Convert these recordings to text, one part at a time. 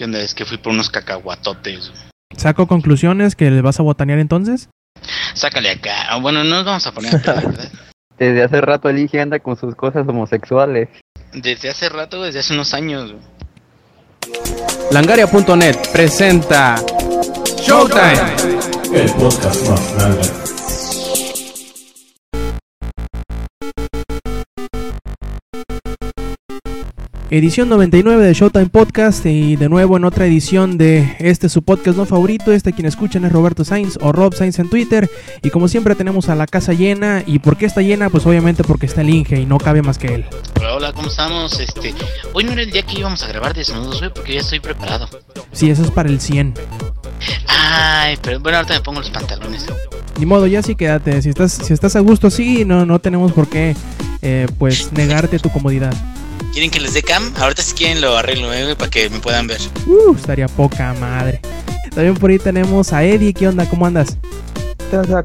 ¿Qué onda? Es que fui por unos cacahuatotes. ¿Saco conclusiones que le vas a botanear entonces? Sácale acá. Ah, bueno, no nos vamos a poner acá, ¿verdad? Desde hace rato el anda con sus cosas homosexuales. Desde hace rato, desde hace unos años. Langaria.net presenta Showtime. El podcast más grande. Edición 99 de Showtime Podcast y de nuevo en otra edición de este su podcast no favorito. Este quien escuchan es Roberto Sainz o Rob Sainz en Twitter. Y como siempre tenemos a la casa llena. ¿Y por qué está llena? Pues obviamente porque está el Inge y no cabe más que él. Hola, hola, ¿cómo estamos? Este, hoy no era el día que íbamos a grabar desnudos, güey, porque ya estoy preparado. Sí, eso es para el 100. Ay, pero bueno, ahorita me pongo los pantalones. Ni modo, ya sí quédate. Si estás, si estás a gusto, sí, no, no tenemos por qué eh, pues negarte tu comodidad. ¿Quieren que les dé cam? Ahorita si quieren lo arreglo, eh, güey, para que me puedan ver. Uh, estaría poca madre. También por ahí tenemos a Eddie. ¿Qué onda? ¿Cómo andas?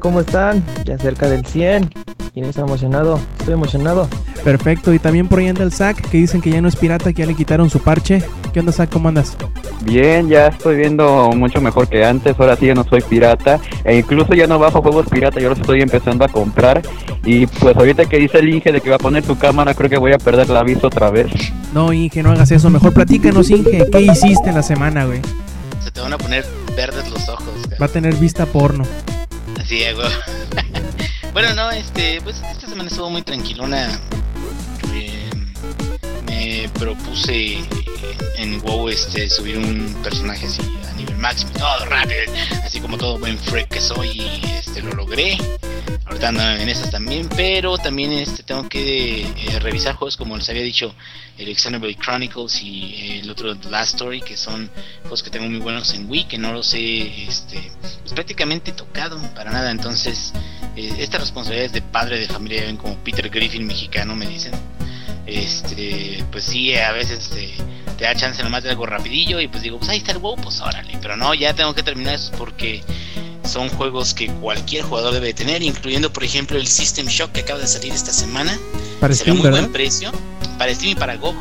¿Cómo están? Ya cerca del 100. ¿Quién está emocionado? Estoy emocionado. Perfecto. Y también por ahí anda el Zack, que dicen que ya no es pirata, que ya le quitaron su parche. ¿Qué onda, Zack? ¿Cómo andas? Bien, ya estoy viendo mucho mejor que antes. Ahora sí ya no soy pirata. E incluso ya no bajo juegos pirata. Yo los estoy empezando a comprar. Y pues ahorita que dice el Inge de que va a poner su cámara, creo que voy a perder la vista otra vez. No, Inge, no hagas eso. Mejor platícanos, Inge. ¿Qué hiciste en la semana, güey? Se te van a poner verdes los ojos, güey. Va a tener vista porno. Así es, güey. Bueno, no, este, pues esta semana estuvo muy tranquilona. Eh, me propuse en WoW este subir un personaje así a nivel máximo, todo rápido, así como todo buen freak que soy y este lo logré. Ahorita ando en esas también, pero también este tengo que eh, revisar juegos como les había dicho, el Xenoblade Chronicles y eh, el otro Last Story, que son juegos que tengo muy buenos en Wii, que no los he este, pues, prácticamente tocado para nada. Entonces, eh, esta responsabilidad es de padre de familia, ven como Peter Griffin mexicano, me dicen. Este, pues sí, a veces te, te da chance nomás de algo rapidillo y pues digo, pues ahí está el WoW, pues órale. Pero no, ya tengo que terminar eso porque son juegos que cualquier jugador debe tener, incluyendo por ejemplo el System Shock que acaba de salir esta semana. Para Steam, muy ¿verdad? buen precio para Steam y para GOG.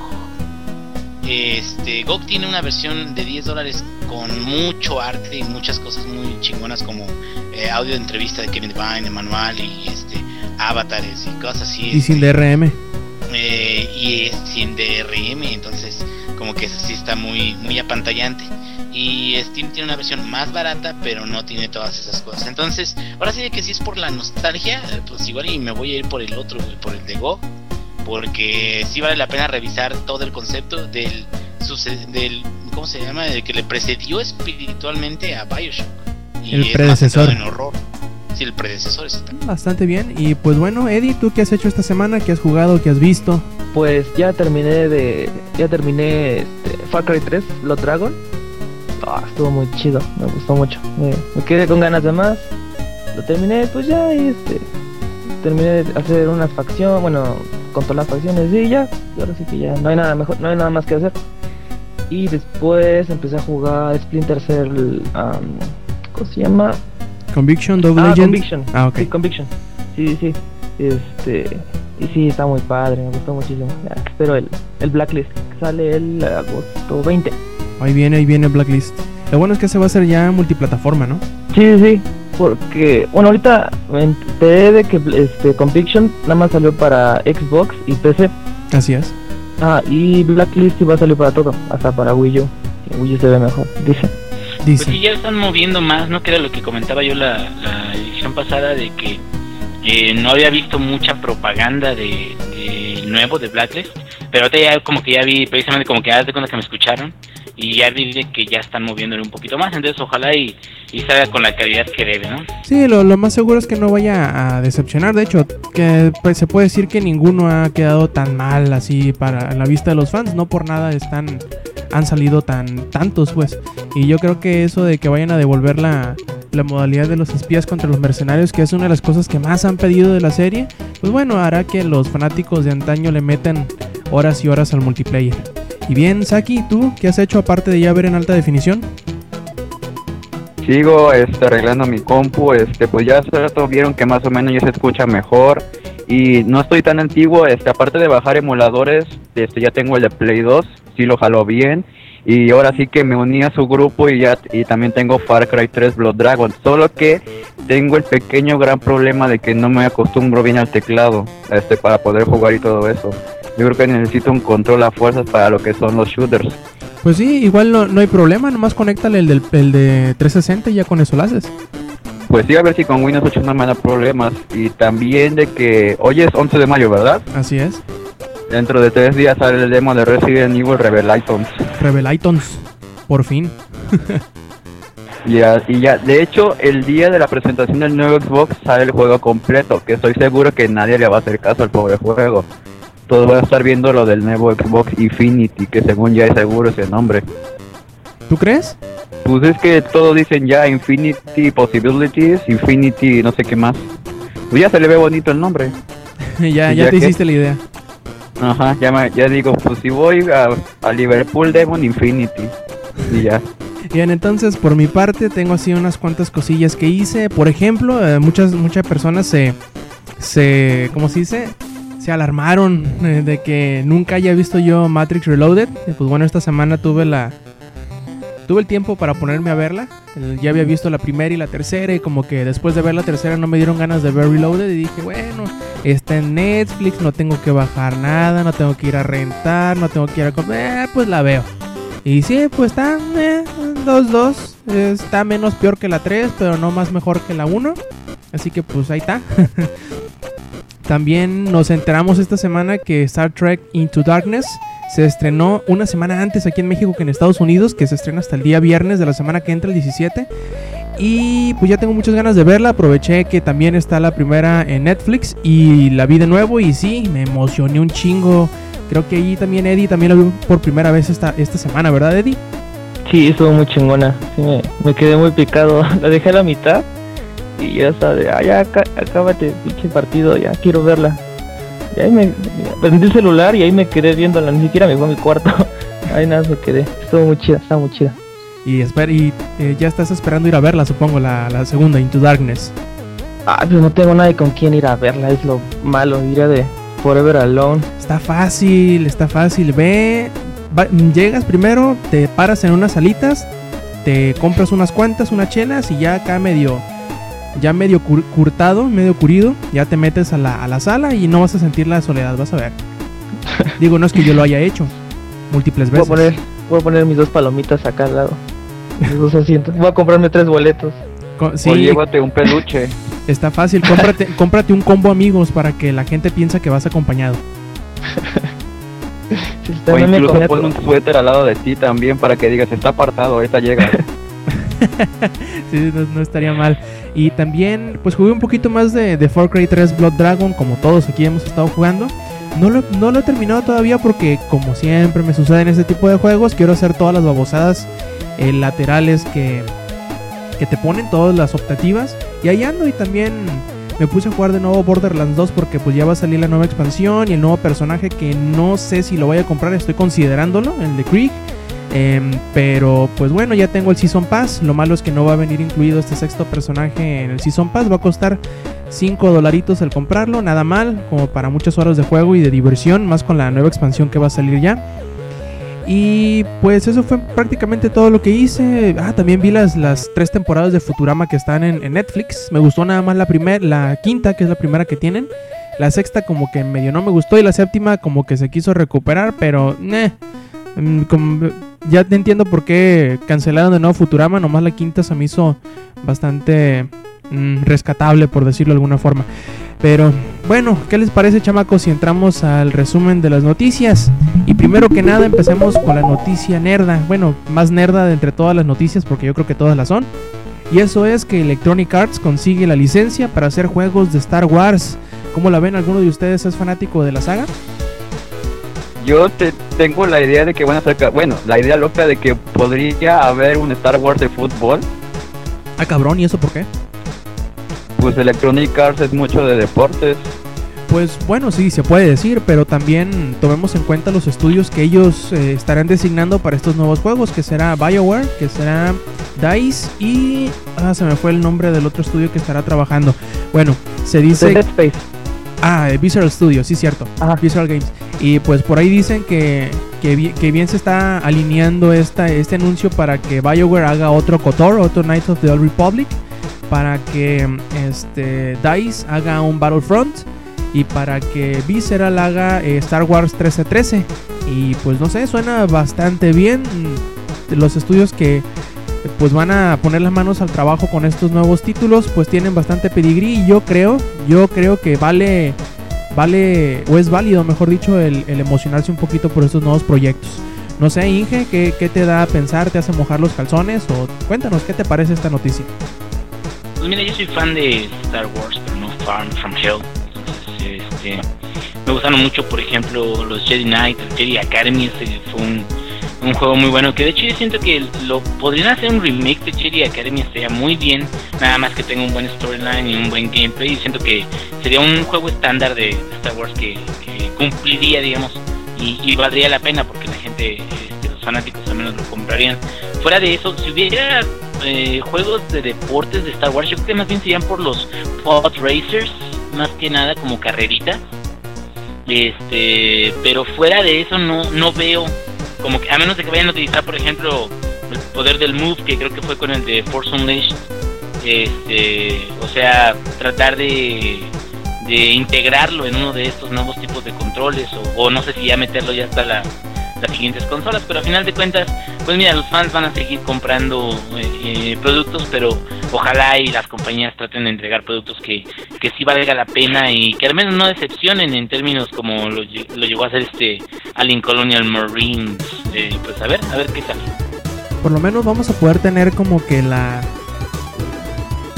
Este, GOG tiene una versión de 10 dólares con mucho arte y muchas cosas muy chingonas como eh, audio de entrevista de Kevin Devine, Emanuel y este avatares y cosas así. Y sin este, DRM. eh, y es sin DRM, entonces como que eso sí está muy muy apantallante. Y Steam tiene una versión más barata, pero no tiene todas esas cosas. Entonces, ahora sí que si es por la nostalgia, eh, pues igual y me voy a ir por el otro, por el de Go, porque sí vale la pena revisar todo el concepto del del ¿cómo se llama? El que le precedió espiritualmente a BioShock. Y El es predecesor. centrado en horror. Sí, el predecesor exactamente. Bastante bien. Y pues bueno, Eddie, ¿tú qué has hecho esta semana? ¿Qué has jugado? ¿Qué has visto? Pues ya terminé de. Ya terminé este, Far Cry 3, Blood Dragon. Ah, estuvo muy chido, me gustó mucho. Me, me quedé con ganas de más. Lo terminé, pues ya, y este. Terminé de hacer unas facciones, bueno, controlar las facciones y ya. y ahora sí que ya no hay nada mejor, no hay nada más que hacer. Y después empecé a jugar Splinter Cell. um, ¿Cómo se llama? Conviction, Double Ah, Agent. Conviction. Ah, ok. Sí, Conviction. Sí, sí. Este. Y sí, está muy padre, me gustó muchísimo. Ya, espero el, el Blacklist, que sale el agosto 20. Ahí viene, ahí viene Blacklist. Lo bueno es que se va a hacer ya multiplataforma, ¿no? Sí, sí. Porque, bueno, ahorita me enteré de que este, Conviction nada más salió para Xbox y PC. Así es. Ah, y Blacklist sí va a salir para todo, hasta para Wii U. Wii U se ve mejor, dice. Pues Dice. sí, ya están moviendo más, ¿no? Que era lo que comentaba yo la, la edición pasada de que eh, no había visto mucha propaganda de, de nuevo de Blacklist, pero ahorita ya como que ya vi, precisamente como que ya de cuenta que me escucharon y ya vi de que ya están moviéndole un poquito más, entonces ojalá y, y salga con la calidad que debe, ¿no? Sí, lo, lo más seguro es que no vaya a decepcionar. De hecho, que pues, se puede decir que ninguno ha quedado tan mal así para la vista de los fans. No por nada están han salido tan tantos, pues. Y yo creo que eso de que vayan a devolver la, la modalidad de los espías contra los mercenarios, que es una de las cosas que más han pedido de la serie, pues bueno, hará que los fanáticos de antaño le metan horas y horas al multiplayer. Y bien, Saki, ¿tú qué has hecho aparte de ya ver en alta definición? Sigo este, arreglando mi compu, este, pues ya vieron que más o menos ya se escucha mejor y no estoy tan antiguo, este, aparte de bajar emuladores, este, ya tengo el de Play 2, sí lo jaló bien y ahora sí que me uní a su grupo y ya y también tengo Far Cry 3 Blood Dragon, solo que tengo el pequeño gran problema de que no me acostumbro bien al teclado este para poder jugar y todo eso. Yo creo que necesito un control a fuerzas para lo que son los shooters. Pues sí, igual no, no hay problema, nomás conéctale el, del, el de 360 y ya con eso lo haces. Pues sí, a ver si con Windows 8 no me da problemas. Y también de que hoy es 11 de mayo, ¿verdad? Así es. Dentro de tres días sale el demo de Resident Evil Revelations. Revelations, por fin. Ya, y ya, de hecho, el día de la presentación del nuevo Xbox sale el juego completo, que estoy seguro que nadie le va a hacer caso al pobre juego. Todos van a estar viendo lo del nuevo Xbox Infinity, que según ya es seguro ese nombre. ¿Tú crees? Pues es que todos dicen ya Infinity Possibilities, Infinity no sé qué más. Pues ya se le ve bonito el nombre. ya, ¿Y ya, ya te hiciste la idea. Ajá, ya, me- ya digo, pues si voy a, a Liverpool, Demon Infinity. Y ya. Bien, entonces por mi parte tengo así unas cuantas cosillas que hice. Por ejemplo, eh, muchas muchas personas se, se, ¿cómo se dice? Se alarmaron eh, de que nunca haya visto yo Matrix Reloaded. Y pues bueno, esta semana tuve la, tuve el tiempo para ponerme a verla. Eh, Ya había visto la primera y la tercera y como que después de ver la tercera no me dieron ganas de ver Reloaded y dije, bueno, está en Netflix, no tengo que bajar nada, no tengo que ir a rentar, no tengo que ir a comer, pues la veo. Y sí, pues está 2-2. está menos peor que la 3, pero no más mejor que la 1. Así que pues ahí está. También nos enteramos esta semana que Star Trek Into Darkness se estrenó una semana antes aquí en México que en Estados Unidos, que se estrena hasta el día viernes de la semana que entra, el 17. Y pues ya tengo muchas ganas de verla. Aproveché que también está la primera en Netflix y la vi de nuevo y sí, me emocioné un chingo. Creo que ahí también Eddie también la vio por primera vez esta, esta semana, ¿verdad Eddie? Sí, estuvo muy chingona. Me quedé muy picado. La dejé a la mitad y ya está de, ah, ya, acá- acábate, pinche partido, ya quiero verla. Y ahí me prendí el celular y ahí me quedé viéndola, ni siquiera me fue a mi cuarto. Ahí nada, me quedé. Estuvo muy chida, está muy chida. Y, espera, y eh, ya estás esperando ir a verla, supongo, la, la segunda, Into Darkness. Ah, pues no tengo nadie con quien ir a verla, es lo malo, iría de Forever Alone. Está fácil, está fácil. Ve, va- llegas primero, te paras en unas salitas, te compras unas cuantas, unas chelas y ya acá medio, ya medio cur- curtado, medio curido, ya te metes a la, a la sala y no vas a sentir la soledad, vas a ver. Digo, no es que yo lo haya hecho múltiples Voy a veces. poner, voy a poner mis dos palomitas acá al lado. Mis dos asientos. Voy a comprarme tres boletos. Co- sí, O llévate un peluche. está fácil. Cómprate, cómprate un combo amigos para que la gente piensa que vas acompañado. O incluso pon un suéter al lado de ti también para que digas, está apartado, ahorita llega. No, estaría mal. Y también, pues jugué un poquito más de, de Far Cry 3 Blood Dragon, como todos aquí hemos estado jugando. No lo, no lo he terminado todavía porque, como siempre me sucede en este tipo de juegos, quiero hacer todas las babosadas eh, laterales que, que te ponen, todas las optativas. Y ahí ando y también me puse a jugar de nuevo Borderlands 2 porque pues ya va a salir la nueva expansión y el nuevo personaje que no sé si lo voy a comprar, estoy considerándolo, el de Krieg. Em, pero pues bueno, ya tengo el Season Pass. Lo malo es que no va a venir incluido este sexto personaje en el Season Pass. Va a costar 5 dolaritos el comprarlo, nada mal, como para muchas horas de juego y de diversión, más con la nueva expansión que va a salir ya. Y pues eso fue prácticamente todo lo que hice. Ah, también vi las, las tres temporadas de Futurama que están en, Netflix. Me gustó nada más la primera, la quinta, que es la primera que tienen. La sexta como que medio no me gustó y la séptima como que se quiso recuperar, pero eh, mm, como- ya te entiendo por qué cancelaron de nuevo Futurama, nomás la quinta se me hizo bastante mm, rescatable por decirlo de alguna forma. Pero bueno, ¿qué les parece chamacos si entramos al resumen de las noticias? Y primero que nada empecemos con la noticia nerda, bueno, más nerda de entre todas las noticias porque yo creo que todas las son. Y eso es que Electronic Arts consigue la licencia para hacer juegos de Star Wars. ¿Cómo la ven? ¿Alguno de ustedes es fanático de la saga? Yo te, tengo la idea de que van a sacar, bueno, la idea loca de que podría haber un Star Wars de fútbol. Ah, cabrón, ¿y eso por qué? Pues Electronic Arts es mucho de deportes. Pues bueno, sí, se puede decir, pero también tomemos en cuenta los estudios que ellos eh, estarán designando para estos nuevos juegos, que será BioWare, que será DICE y... Ah, se me fue el nombre del otro estudio que estará trabajando. Bueno, se dice... Dead Space. Ah, eh, Visual Studio, sí, cierto. Ajá. Visual Games. Y pues por ahí dicen que, que, bi- que bien se está alineando esta, este anuncio para que BioWare haga otro KOTOR, otro Knights of the Old Republic, para que este, DICE haga un Battlefront y para que Visceral haga eh, Star Wars 1313. Y pues no sé, suena bastante bien. Los estudios que pues van a poner las manos al trabajo con estos nuevos títulos, pues tienen bastante pedigrí y yo creo, yo creo que vale vale o es válido, mejor dicho, el, emocionarse un poquito por estos nuevos proyectos. No sé, Inge, ¿qué, ¿qué te da a pensar? ¿Te hace mojar los calzones? O cuéntanos, ¿qué te parece esta noticia? Pues mira, yo soy fan de Star Wars, pero no fan from Hell. Entonces, este, me gustaron mucho, por ejemplo, los Jedi Knight, Jedi Academy, ese fue un, un juego muy bueno. Que de hecho yo siento que lo podrían hacer un remake de Jedi Academy, estaría muy bien. Nada más que tenga un buen storyline y un buen gameplay. Y siento que sería un juego estándar de, Star Wars que, que cumpliría, digamos, y, y valdría la pena porque la gente, este, los fanáticos al menos lo comprarían. Fuera de eso, si hubiera eh, juegos de deportes de Star Wars, yo creo que más bien serían por los pod racers, más que nada como carreritas. Este, pero fuera de eso no no veo como que a menos de que vayan a utilizar, por ejemplo, el poder del move que creo que fue con el de Force Unleashed. Este, o sea, tratar de de integrarlo en uno de estos nuevos tipos de controles o, o no sé si ya meterlo ya hasta la, las siguientes consolas, pero a final de cuentas, pues mira, los fans van a seguir comprando eh, eh, productos, pero ojalá y las compañías traten de entregar productos que, que sí valga la pena y que al menos no decepcionen en términos como lo, lo llegó a hacer este Alien Colonial Marines. Eh, pues a ver, a ver qué tal. Por lo menos vamos a poder tener como que la...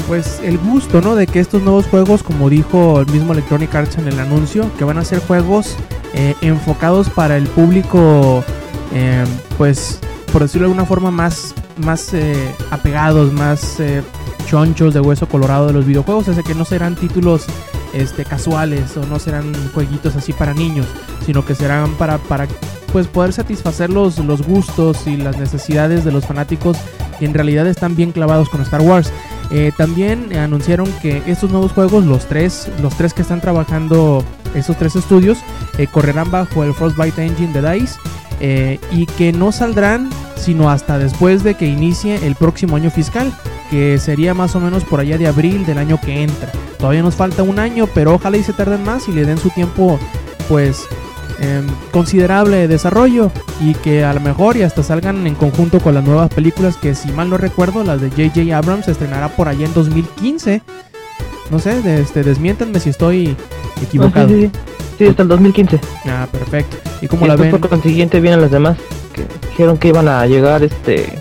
Pues el gusto, ¿no? De que estos nuevos juegos, como dijo el mismo Electronic Arts en el anuncio, que van a ser juegos eh, enfocados para el público, eh, pues, por decirlo de alguna forma, más, más eh, apegados, más eh, chonchos de hueso colorado de los videojuegos, es que no serán títulos este, casuales o no serán jueguitos así para niños, sino que serán para, para pues poder satisfacer los, los gustos y las necesidades de los fanáticos que en realidad están bien clavados con Star Wars. Eh, también anunciaron que estos nuevos juegos, los tres, los tres que están trabajando, esos tres estudios, eh, correrán bajo el Frostbite Engine de DICE eh, y que no saldrán sino hasta después de que inicie el próximo año fiscal, que sería más o menos por allá de abril del año que entra. Todavía nos falta un año, pero ojalá y se tarden más y le den su tiempo, pues em, considerable de desarrollo y que a lo mejor y hasta salgan en conjunto con las nuevas películas que si mal no recuerdo las de J.J. Abrams se estrenará por allá en 2015 no sé de- este desmiéntanme si estoy equivocado Ah, sí, sí, sí. Sí, hasta el 2015. ah perfecto y como la ven por consiguiente vienen las demás que dijeron que iban a llegar este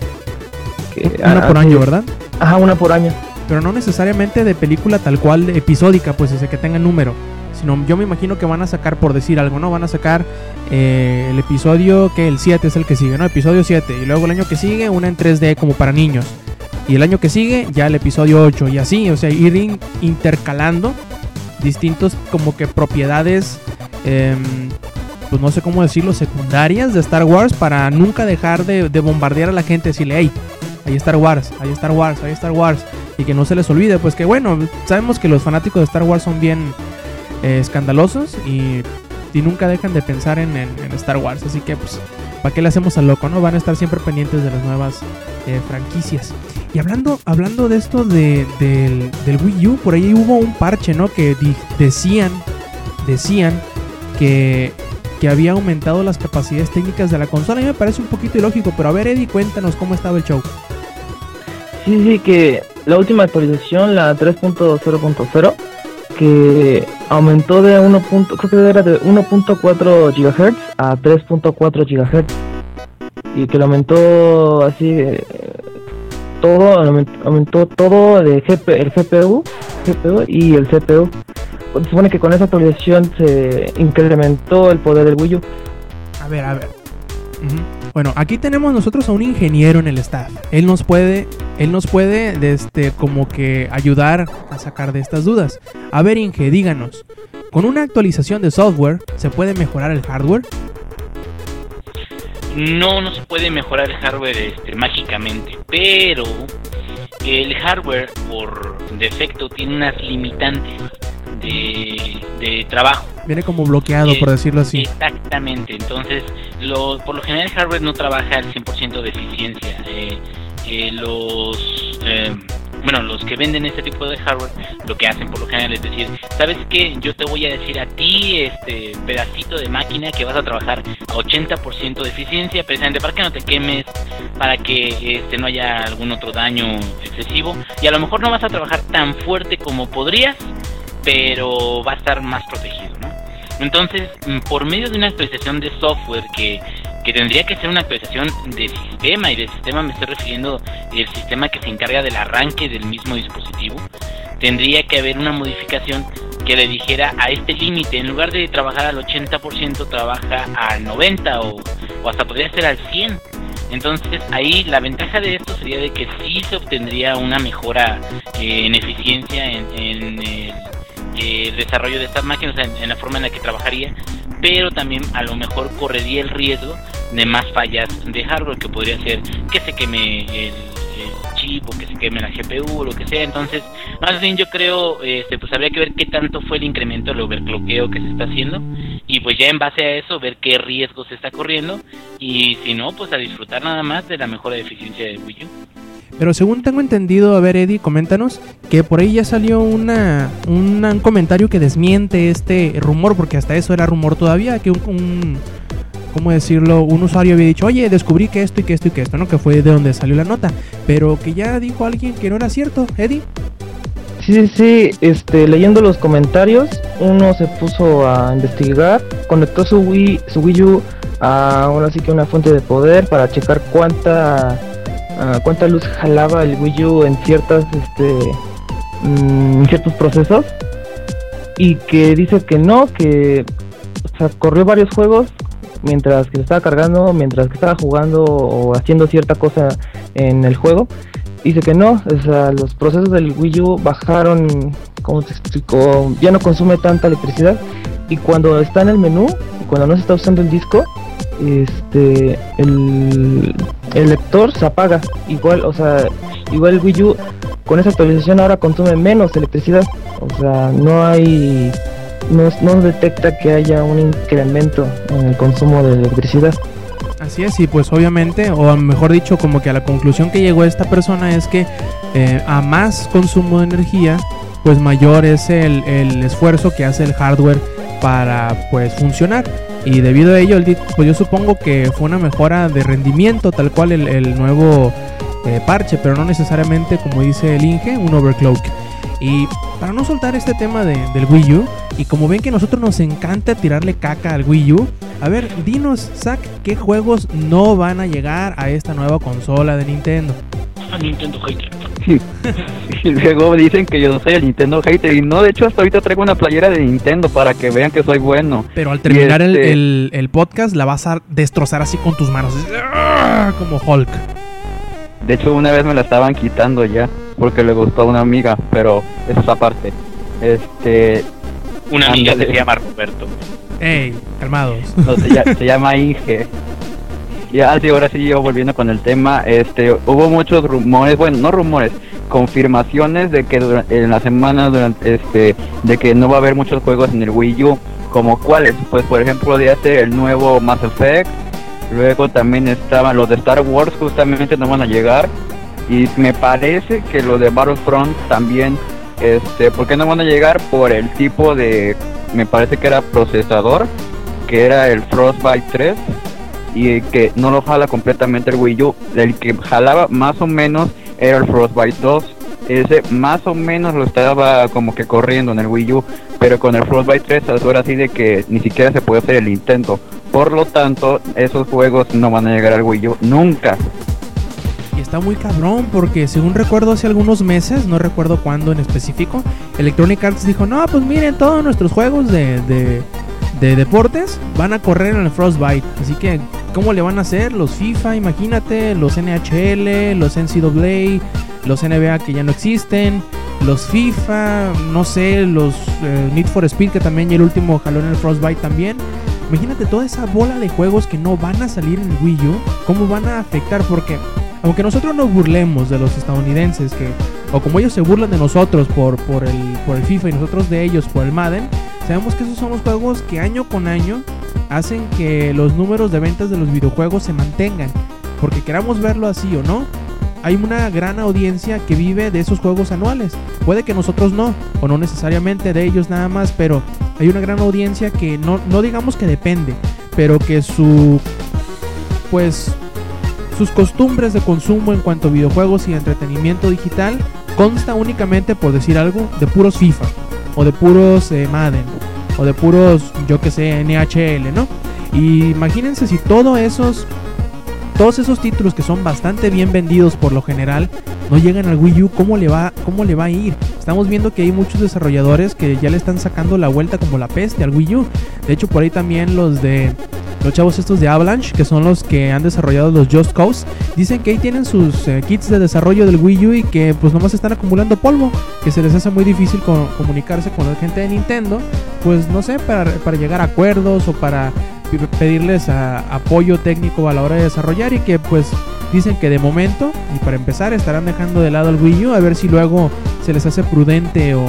que una por año verdad Ajá, una por año. pero no necesariamente de película tal cual episódica pues ese que tenga número sino yo me imagino que van a sacar por decir algo no van a sacar eh, el episodio que el 7 es el que sigue no episodio 7 y luego el año que sigue una en 3D como para niños. Y el año que sigue ya el episodio 8 y así o sea ir in- intercalando distintos como que propiedades em, pues no sé cómo decirlo secundarias de Star Wars para nunca dejar de, de bombardear a la gente decirle hey hay Star Wars, hay Star Wars, hay Star Wars y que no se les olvide, pues que bueno, sabemos que los fanáticos de Star Wars son bien eh, escandalosos y, y nunca dejan de pensar en, en- Star Wars, así que pues, ¿para qué le hacemos al loco, no? Van a estar siempre pendientes de las nuevas eh, franquicias. Y hablando, hablando de esto de, del, Wii U, por ahí hubo un parche, ¿no? Que decían, decían que, que había aumentado las capacidades técnicas de la consola. A mí me parece un poquito ilógico, pero a ver, Eddie, cuéntanos cómo estaba el show. Sí, sí, que la última actualización, la 3.0.0, que aumentó de 1. punto- creo que era de 1.4 GHz a 3.4 GHz. Y que lo aumentó así eh, todo, aument- aumentó todo de GP, el GPU, GPU y el CPU. Se supone que con esa actualización se incrementó el poder del Wii U. A ver, a ver. Ujú. Bueno, aquí tenemos nosotros a un ingeniero en el staff. Él nos puede, él nos puede, de este, como que ayudar a sacar de estas dudas. A ver, Inge, díganos. Con una actualización de software, ¿se puede mejorar el hardware? No, no se puede mejorar el hardware este, mágicamente, pero el hardware por defecto tiene unas limitantes de, de trabajo. Viene como bloqueado, Eh, por decirlo así. Exactamente, entonces lo, por lo general el hardware no trabaja al 100% de eficiencia. Eh, eh, los eh, bueno, los que venden este tipo de hardware lo que hacen por lo general es decir, ¿sabes qué? Yo te voy a decir a ti este pedacito de máquina que vas a trabajar a 80% de eficiencia, precisamente para que no te quemes, para que este no haya algún otro daño excesivo y a lo mejor no vas a trabajar tan fuerte como podrías, pero va a estar más protegido, ¿no? Entonces, mm, por medio de una actualización de software que, que tendría que ser una actualización de sistema, y de sistema me estoy refiriendo el sistema que se encarga del arranque del mismo dispositivo, tendría que haber una modificación que le dijera a este límite, en lugar de trabajar al 80%, trabaja al 90% o, o hasta podría ser al 100%. Entonces ahí la ventaja de esto sería de que sí se obtendría una mejora eh, en eficiencia en, en el eh, desarrollo de estas máquinas, en, la forma en la que trabajaría, pero también a lo mejor correría el riesgo de más fallas de hardware que podría ser que se queme el, el chip o que se queme la GPU o lo que sea. Entonces, más bien yo creo, este, pues habría que ver qué tanto fue el incremento del overclockeo que se está haciendo y pues ya en base a eso ver qué riesgo se está corriendo y si no, pues a disfrutar nada más de la mejora de eficiencia de Wii U. Pero según tengo entendido, a ver Eddie, coméntanos que por ahí ya salió una, un comentario que desmiente este rumor, porque hasta eso era rumor todavía, que un, ¿cómo decirlo? Un usuario había dicho, oye, descubrí que esto y que esto y que esto, ¿no? Que fue de donde salió la nota, pero que ya dijo alguien que no era cierto, Eddie. Sí, sí, sí, este, leyendo los comentarios, uno se puso a investigar, conectó su Wii, su Wii U a que una fuente de poder para checar cuánta cuánta luz jalaba el Wii U en ciertas este mm, ciertos procesos. Y que dice que no, que corrió varios juegos mientras que estaba cargando, mientras que estaba jugando o haciendo cierta cosa en el juego. Dice que no, los procesos del Wii U bajaron, como te explico, ya no consume tanta electricidad. Y cuando está en el menú, cuando no se está usando el disco, este, el, el lector se apaga, igual, o sea, igual el Wii U con esa actualización ahora consume menos electricidad, o sea, no hay, no, no detecta que haya un incremento en el consumo de electricidad. Así es, y pues obviamente, o mejor dicho, como que a la conclusión que llegó esta persona es que eh, a más consumo de energía, pues mayor es el, el esfuerzo que hace el hardware para pues funcionar. Y debido a ello, di- pues yo supongo que fue una mejora de rendimiento, tal cual el, el nuevo eh, parche, pero no necesariamente, como dice el Inge, un overclock. Y para no soltar este tema de- del Wii U, y como ven que a nosotros nos encanta tirarle caca al Wii U, a ver, dinos, Zack, ¿qué juegos no van a llegar a esta nueva consola de Nintendo? Ah, Nintendo hater. Y luego dicen que yo no soy el Nintendo hater. Y no, de hecho, hasta ahorita traigo una playera de Nintendo para que vean que soy bueno. Pero al terminar el, este- el- el podcast la vas a destrozar así con tus manos, ¡ah! como Hulk. De hecho, una vez me la estaban quitando ya porque le gustó a una amiga, pero eso es aparte. Este, Una amiga se llama Roberto. Ey, calmados. no, se, lla- se llama Inge. Y así, ahora sí, yo volviendo con el tema, este, hubo muchos rumores, bueno, no rumores, confirmaciones de que dura- en la semana, durante, este, de que no va a haber muchos juegos en el Wii U, como cuáles, pues por ejemplo, de este, el nuevo Mass Effect, luego también estaban los de Star Wars, justamente no van a llegar, y me parece que los de Battlefront también, este, ¿por qué no van a llegar? Por el tipo de, me parece que era procesador, que era el Frostbite 3 y que no lo jala completamente el Wii U. El que jalaba más o menos era el Frostbite 2. Ese más o menos lo estaba como que corriendo en el Wii U, pero con el Frostbite 3 ahora así de que ni siquiera se puede hacer el intento. Por lo tanto, esos juegos no van a llegar al Wii U nunca. Y está muy cabrón porque según recuerdo hace algunos meses, no recuerdo cuándo en específico, Electronic Arts dijo, no, pues miren, todos nuestros juegos de, de deportes van a correr en el Frostbite. Así que, ¿cómo le van a hacer? Los FIFA, imagínate, los NHL, los NCAA, los NBA que ya no existen, los FIFA, no sé, los eh, Need for Speed que también ya el último jaló en el Frostbite también. Imagínate toda esa bola de juegos que no van a salir en el Wii U, cómo van a afectar porque aunque nosotros nos burlemos de los estadounidenses que o como ellos se burlan de nosotros por, por el por el FIFA y nosotros de ellos por el Madden, Sabemos que esos son los juegos que año con año hacen que los números de ventas de los videojuegos se mantengan. Porque queramos verlo así o no, hay una gran audiencia que vive de esos juegos anuales. Puede que nosotros no, o no necesariamente de ellos nada más, pero hay una gran audiencia que no, no digamos que depende, pero que su pues sus costumbres de consumo en cuanto a videojuegos y entretenimiento digital consta únicamente, por decir algo, de puros FIFA, o de puros eh, Madden, o de puros, yo que sé, NHL, ¿no? Y imagínense si todos esos, todos esos títulos que son bastante bien vendidos por lo general, no llegan al Wii U, ¿cómo le va, cómo le va a ir? Estamos viendo que hay muchos desarrolladores que ya le están sacando la vuelta como la peste al Wii U. De hecho, por ahí también los de los chavos estos de Avalanche, que son los que han desarrollado los Just Cause, dicen que ahí tienen sus eh, kits de desarrollo del Wii U y que pues nomás están acumulando polvo, que se les hace muy difícil co- comunicarse con la gente de Nintendo, pues no sé, para, llegar a acuerdos o para pedirles apoyo técnico a la hora de desarrollar y que pues dicen que de momento y para empezar estarán dejando de lado el Wii U a ver si luego se les hace prudente o,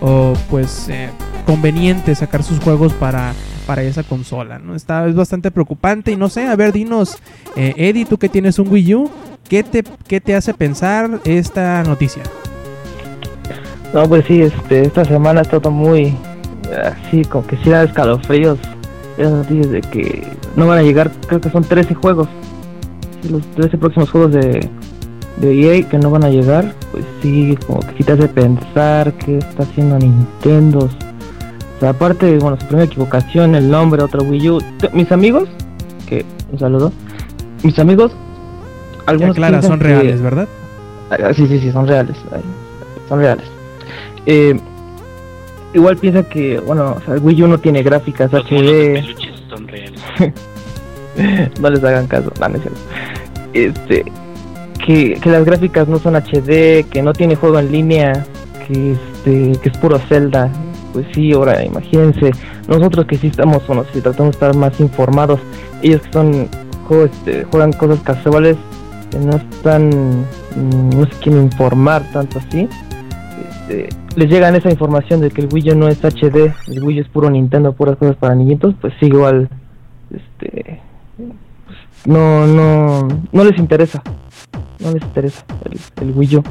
o pues eh, conveniente sacar sus juegos para para esa consola, ¿no? Está, es bastante preocupante y no sé, a ver, dinos, eh, Eddie, tú que tienes un Wii U, ¿qué te, ¿qué te hace pensar esta noticia? No, pues sí, este, esta semana ha estado muy así, como que sí da escalofríos. Esas noticias de que no van a llegar, creo que son 13 juegos. Los 13 próximos juegos de, de EA que no van a llegar, pues sí, como que sí te hace pensar qué está haciendo Nintendo. Aparte, bueno, su primera equivocación, el nombre, otro Wii U. Mis amigos, que un saludo, mis amigos, algunos Clara, son que- reales, ¿verdad? Ah, sí, sí, sí, son reales. Son reales. Eh, igual piensa que, bueno, o sea, el Wii U no tiene gráficas Los HD. son reales. no les hagan caso, no, no es cierto. Este, que, que las gráficas no son HD, que no tiene juego en línea, que este, que es puro Zelda. Pues sí, ahora imagínense, nosotros que sí estamos, bueno, si tratamos de estar más informados, ellos que son, juego, este, juegan cosas casuales, que no están, mm, no se quieren informar tanto así, este, les llegan esa información de que el Wii U no es HD, el Wii U es puro Nintendo, puras cosas para niñitos, pues sí, igual, este, pues, no, no, no les interesa, no les interesa el, el Wii U.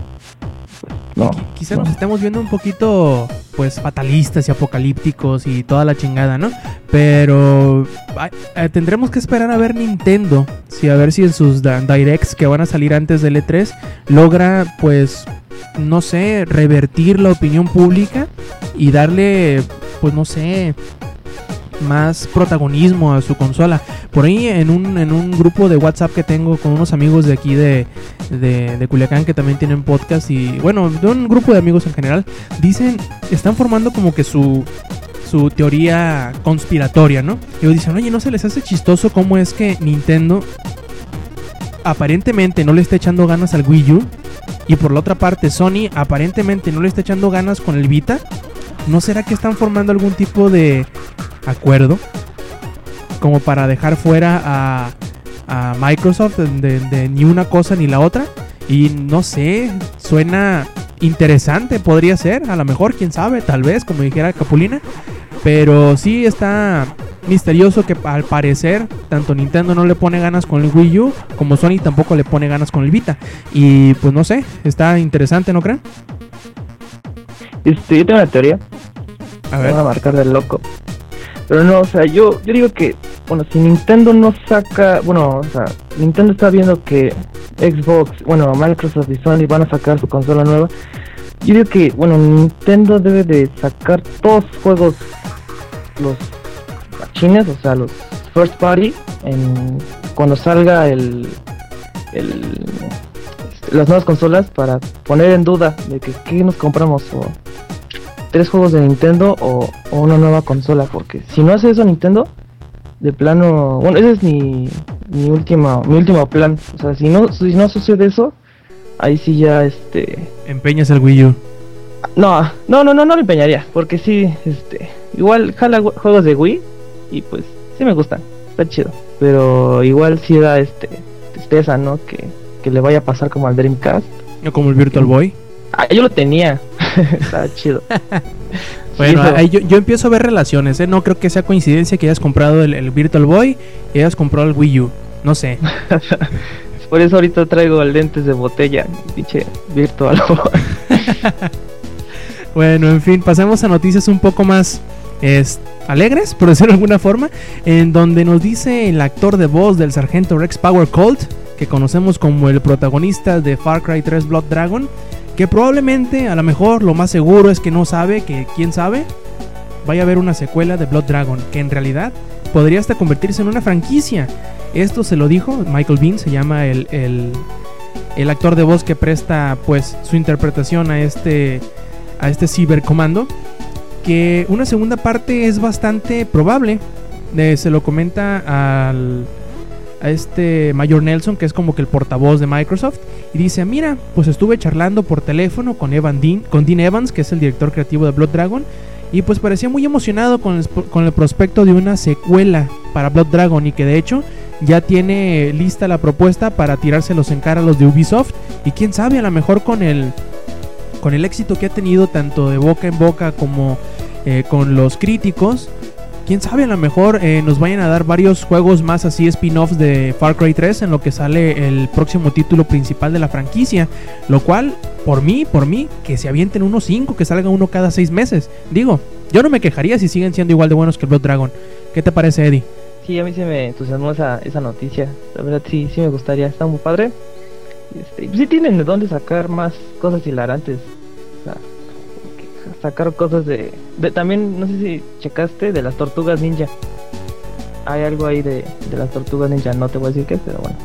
No, Qui- Quizá no. nos estemos viendo un poquito, pues, fatalistas y apocalípticos y toda la chingada, ¿no? Pero eh, tendremos que esperar a ver Nintendo, si a ver si en sus directs que van a salir antes del E3 logra, pues, no sé, revertir la opinión pública y darle, pues, no sé, más protagonismo a su consola. Por ahí en un, en un grupo de WhatsApp que tengo con unos amigos de aquí de, de, Culiacán que también tienen podcast y bueno, de un grupo de amigos en general, dicen, están formando como que su, su teoría conspiratoria, ¿no? Y dicen, oye, ¿no se les hace chistoso cómo es que Nintendo aparentemente no le está echando ganas al Wii U? Y por la otra parte, Sony aparentemente no le está echando ganas con el Vita. ¿No será que están formando algún tipo de acuerdo? Como para dejar fuera a, Microsoft de- de ni una cosa ni la otra. Y no sé, suena interesante, podría ser, a lo mejor, quién sabe, tal vez, como dijera Capulina. Pero sí está misterioso que al parecer tanto Nintendo no le pone ganas con el Wii U como Sony tampoco le pone ganas con el Vita. Y pues no sé, está interesante, ¿no creen? Este, yo tengo una teoría, A ver. van a marcar del loco. Pero no, o sea, yo, yo digo que, bueno, si Nintendo no saca, bueno, o sea, Nintendo está viendo que Xbox, bueno, Microsoft y Sony van a sacar su consola nueva. Yo digo que, bueno, Nintendo debe de sacar todos los juegos, los chines, o sea, los first party, en, cuando salga el, el, las nuevas consolas para poner en duda de que qué nos compramos o tres juegos de Nintendo o, o una nueva consola, porque si no hace eso Nintendo, de plano, bueno, ese es mi, mi último, mi último plan, o sea, si no, si no sucede eso, ahí sí ya, este, Empeñas el Wii U. no, no, no, no, no lo empeñaría, porque sí, este, igual jala jue- juegos de Wii y pues sí me gustan, está chido, pero igual sí da, este, tristeza, ¿no? Que, que le vaya a pasar como al Dreamcast. No como el Virtual Boy. Ah, yo lo tenía. Está chido. Bueno, Sí, eso. ahí yo, yo empiezo a ver relaciones, ¿eh? No creo que sea coincidencia que hayas comprado el, el Virtual Boy y hayas comprado el Wii U. No sé. Por eso ahorita traigo lentes de botella, pinche virtual. Bueno, en fin, pasemos a noticias un poco más es, alegres, por decirlo de alguna forma, en donde nos dice el actor de voz del sargento Rex Power Colt, que conocemos como el protagonista de Far Cry 3 Blood Dragon, que probablemente, a lo mejor, lo más seguro es que no sabe, que quién sabe, vaya a haber una secuela de Blood Dragon, que en realidad podría hasta convertirse en una franquicia. Esto se lo dijo Michael Bean, se llama el, el, actor de voz que presta pues su interpretación a este a este cibercomando que una segunda parte es bastante probable Eh, se lo comenta al a este Mayor Nelson que es como que el portavoz de Microsoft y dice mira pues estuve charlando por teléfono con Evan Dean con Dean Evans que es el director creativo de Blood Dragon y pues parecía muy emocionado con el, con el prospecto de una secuela para Blood Dragon y que de hecho ya tiene lista la propuesta para tirárselos en cara a los de Ubisoft y quién sabe a lo mejor con el con el éxito que ha tenido tanto de boca en boca como eh, con los críticos, quién sabe, a lo mejor eh, nos vayan a dar varios juegos más así spin-offs de Far Cry 3 en lo que sale el próximo título principal de la franquicia, lo cual, por mí, por mí, que se avienten unos 5, que salga uno cada 6 meses. Digo, yo no me quejaría si siguen siendo igual de buenos que Blood Dragon. ¿Qué te parece, Eddie? Sí, a mí sí me entusiasmó esa, esa noticia. La verdad sí, sí me gustaría, está muy padre. Este, pues sí tienen de dónde sacar más cosas hilarantes. O sea, sacar cosas de, de... También, no sé si checaste, de las tortugas ninja. Hay algo ahí de, de las tortugas ninja, no te voy a decir qué, pero bueno.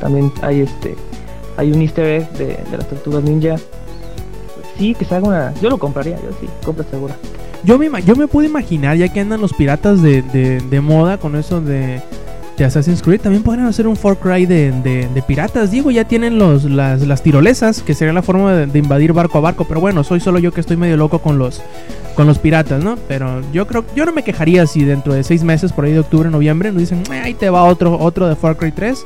También hay este... Hay un easter egg de, de las tortugas ninja. Sí, que se haga una... Yo lo compraría, yo sí, compra segura. Yo me, yo me puedo imaginar, ya que andan los piratas de- de moda con eso de, de Assassin's Creed, también podrían hacer un Far Cry de, de- de piratas. Digo, ya tienen los, las, las tirolesas, que sería la forma de, de invadir barco a barco. Pero bueno, soy solo yo que estoy medio loco con los, con los piratas, ¿no? Pero yo creo, yo no me quejaría si dentro de seis meses, por ahí de octubre, noviembre, nos dicen, "Eh, ahí te va otro, otro de Far Cry 3.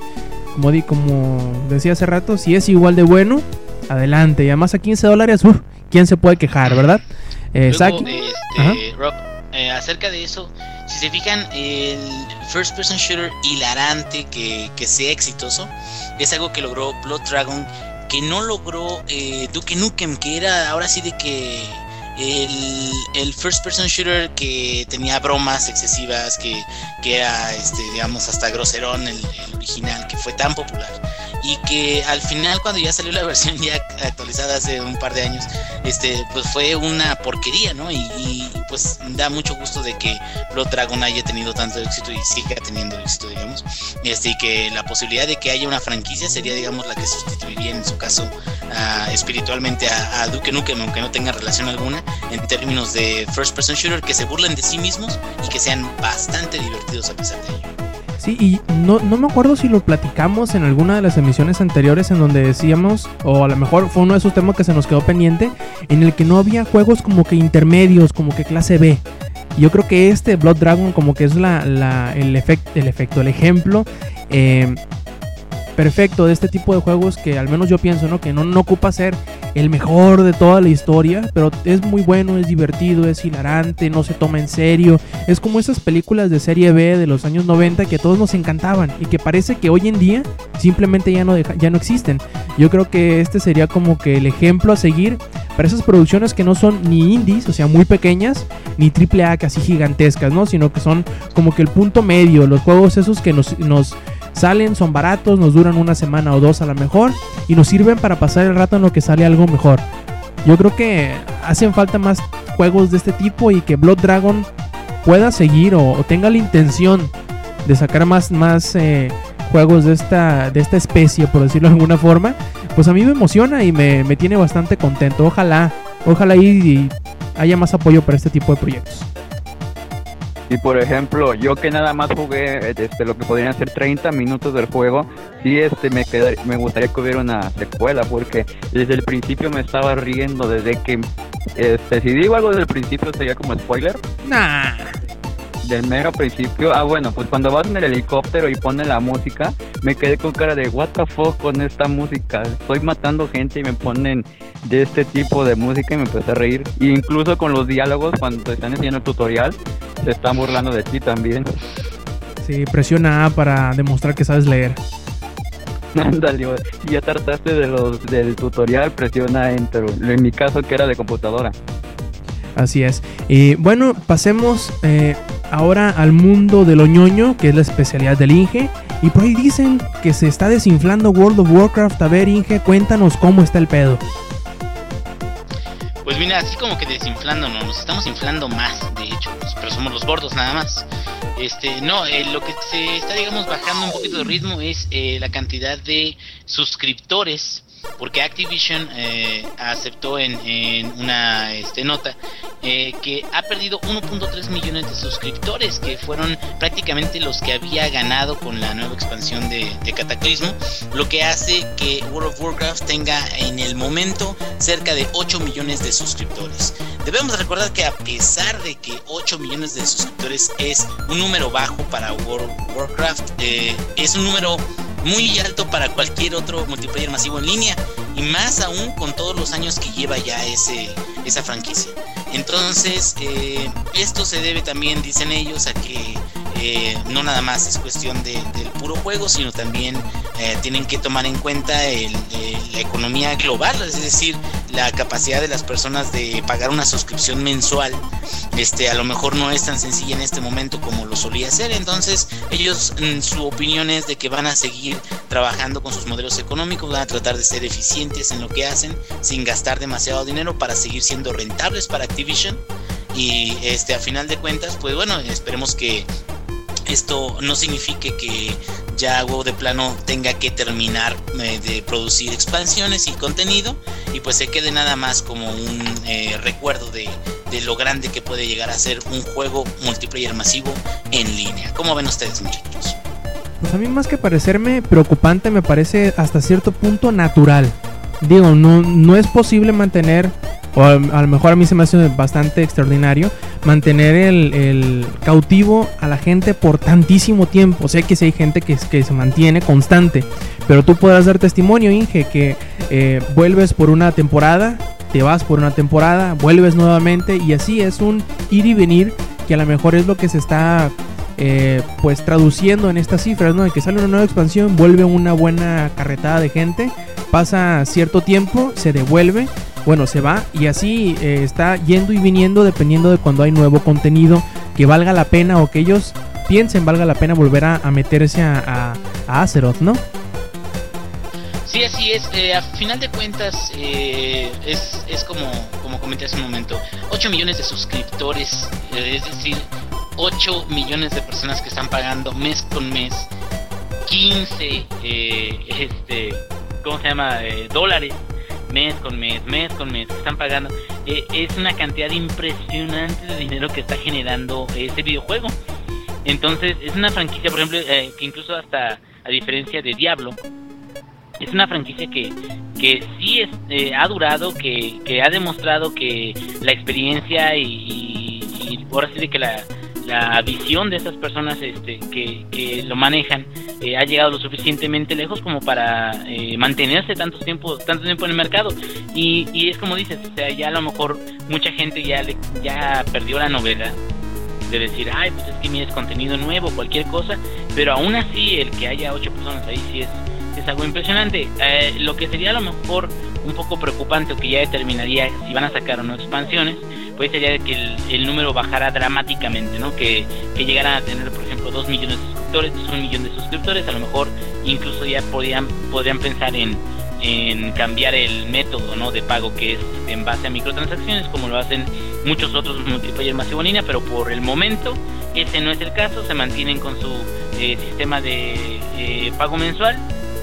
Como, di, como decía hace rato, si es igual de bueno, adelante. Y además a 15 dólares, uf, ¿quién se puede quejar, verdad? Eh, Luego, Saki- este, eh, acerca de eso, si se fijan, el first person shooter hilarante que, que sea exitoso es algo que logró Blood Dragon, que no logró eh, Duke Nukem, que era ahora sí de que el, el first person shooter que tenía bromas excesivas, que, que era, este, digamos, hasta groserón el, el original, que fue tan popular. Y que al final, cuando ya salió la versión ya actualizada hace un par de años, este, pues fue una porquería, ¿no? Y, y, pues da mucho gusto de que Blood Dragon haya tenido tanto éxito y siga teniendo éxito, digamos. Este, y que la posibilidad de que haya una franquicia sería, digamos, la que sustituiría en su caso ah, espiritualmente a, a Duke Nukem, aunque no tenga relación alguna, en términos de first person shooter, que se burlen de sí mismos y que sean bastante divertidos a pesar de ello. Sí, y no, no me acuerdo si lo platicamos en alguna de las emisiones anteriores en donde decíamos, o a lo mejor fue uno de esos temas que se nos quedó pendiente, en el que no había juegos como que intermedios, como que clase B. Yo creo que este Blood Dragon como que es la, la- el, efect- el efecto, el ejemplo eh, perfecto de este tipo de juegos que al menos yo pienso, ¿no? Que no, no ocupa ser el mejor de toda la historia, pero es muy bueno, es divertido, es hilarante, no se toma en serio. Es como esas películas de serie B de los años 90 que a todos nos encantaban y que parece que hoy en día simplemente ya no, ya no existen. Yo creo que este sería como que el ejemplo a seguir para esas producciones que no son ni indies, o sea, muy pequeñas, ni triple A casi gigantescas, ¿no? Sino que son como que el punto medio, los juegos esos que nos, nos salen, son baratos, nos duran una semana o dos a lo mejor y nos sirven para pasar el rato en lo que sale algo mejor. Yo creo que hacen falta más juegos de este tipo y que Blood Dragon pueda seguir o, tenga la intención de sacar más, más eh, juegos de esta, de esta especie, por decirlo de alguna forma, pues a mí me emociona y me, me tiene bastante contento. Ojalá, ojalá y haya más apoyo para este tipo de proyectos. Y por ejemplo, yo que nada más jugué este, lo que podrían ser 30 minutos del juego, sí este, me, quedar- me gustaría que hubiera una secuela, porque desde el principio me estaba riendo, desde que, este, si digo algo desde el principio sería como spoiler, Nah. Del mero principio, ah bueno, pues cuando vas en el helicóptero y ponen la música, me quedé con cara de what the fuck con esta música. Estoy matando gente y me ponen de este tipo de música y me empecé a reír. E incluso con los diálogos cuando te están enseñando el tutorial, se están burlando de ti también. Sí, presiona A para demostrar que sabes leer. Ándale, ya trataste de los del tutorial, presiona Enter. En mi caso que era de computadora. Así es. Y bueno, pasemos eh, ahora al mundo de lo ñoño, que es la especialidad del Inge. Y por ahí dicen que se está desinflando World of Warcraft. A ver, Inge, cuéntanos cómo está el pedo. Pues mira, así como que desinflando, no, nos estamos inflando más, de hecho, pues, pero somos los gordos nada más. Este, no, eh, lo que se está, digamos, bajando un poquito de ritmo es eh, la cantidad de suscriptores porque Activision eh, aceptó en, una este, nota eh, que ha perdido 1.3 millones de suscriptores, que fueron prácticamente los que había ganado con la nueva expansión de, Cataclismo, lo que hace que World of Warcraft tenga en el momento cerca de 8 millones de suscriptores. Debemos recordar que a pesar de que 8 millones de suscriptores es un número bajo para World of Warcraft, eh, es un número muy alto para cualquier otro multiplayer masivo en línea y más aún con todos los años que lleva ya ese, esa franquicia. Entonces, eh, esto se debe también, dicen ellos, a que eh, no nada más es cuestión de, del puro juego, sino también eh, tienen que tomar en cuenta la economía global, es decir, la capacidad de las personas de pagar una suscripción mensual. Este, a lo mejor no es tan sencilla en este momento como lo solía ser. Entonces, ellos, mm, su opinión es de que van a seguir trabajando con sus modelos económicos, van a tratar de ser eficientes en lo que hacen, sin gastar demasiado dinero para seguir siendo rentables para Activision. Y este, a final de cuentas, pues bueno, esperemos que esto no signifique que ya Huevo de Plano tenga que terminar eh, de producir expansiones y contenido y pues se quede nada más como un eh, recuerdo de, de, lo grande que puede llegar a ser un juego multiplayer masivo en línea. ¿Cómo ven ustedes muchachos? Pues a mí más que parecerme preocupante me parece hasta cierto punto natural. Digo, no, no es posible mantener o a, lo mejor a mí se me hace bastante extraordinario, mantener el, cautivo a la gente por tantísimo tiempo. Sé que si hay gente que, que se mantiene constante, pero tú podrás dar testimonio, Inge, que eh, vuelves por una temporada, te vas por una temporada, vuelves nuevamente y así es un ir y venir que a lo mejor es lo que se está eh, pues traduciendo en estas cifras, ¿no? De que sale una nueva expansión, vuelve una buena carretada de gente, pasa cierto tiempo, se devuelve bueno, se va y así eh, está yendo y viniendo dependiendo de cuando hay nuevo contenido que valga la pena o que ellos piensen valga la pena volver a, meterse a, a, Azeroth, ¿no? Sí, así es. Eh, a final de cuentas, eh, es, es como, como comenté hace un momento, 8 millones de suscriptores, es decir, 8 millones de personas que están pagando mes con mes 15, este, ¿cómo se llama? dólares mes con mes, mes con mes, están pagando. Eh, es una cantidad impresionante de dinero que está generando ese videojuego. Entonces, es una franquicia, por ejemplo, eh, que incluso hasta a diferencia de Diablo, es una franquicia que, que sí es, eh, ha durado, que, que ha demostrado que la experiencia y, y, y ahora sí de que la, la visión de esas personas este, que, que lo manejan eh, ha llegado lo suficientemente lejos como para eh, mantenerse tanto tiempo tanto tiempo en el mercado. Y, y, es como dices o sea ya a lo mejor mucha gente ya le, ya perdió la novela de decir ay pues es que mi es contenido nuevo cualquier cosa pero aún así el que haya ocho personas ahí sí es es algo impresionante. Eh, lo que sería a lo mejor un poco preocupante o que ya determinaría si van a sacar o no expansiones puede sería que el, número bajara dramáticamente, ¿no? Que, que llegaran a tener, por ejemplo, 2 millones de suscriptores, un millón de suscriptores, a lo mejor incluso ya podrían, podrían pensar en, en cambiar el método ¿no? de pago que es en base a microtransacciones, como lo hacen muchos otros multiplayer masivo línea, pero por el momento ese no es el caso, se mantienen con su eh, sistema de eh, pago mensual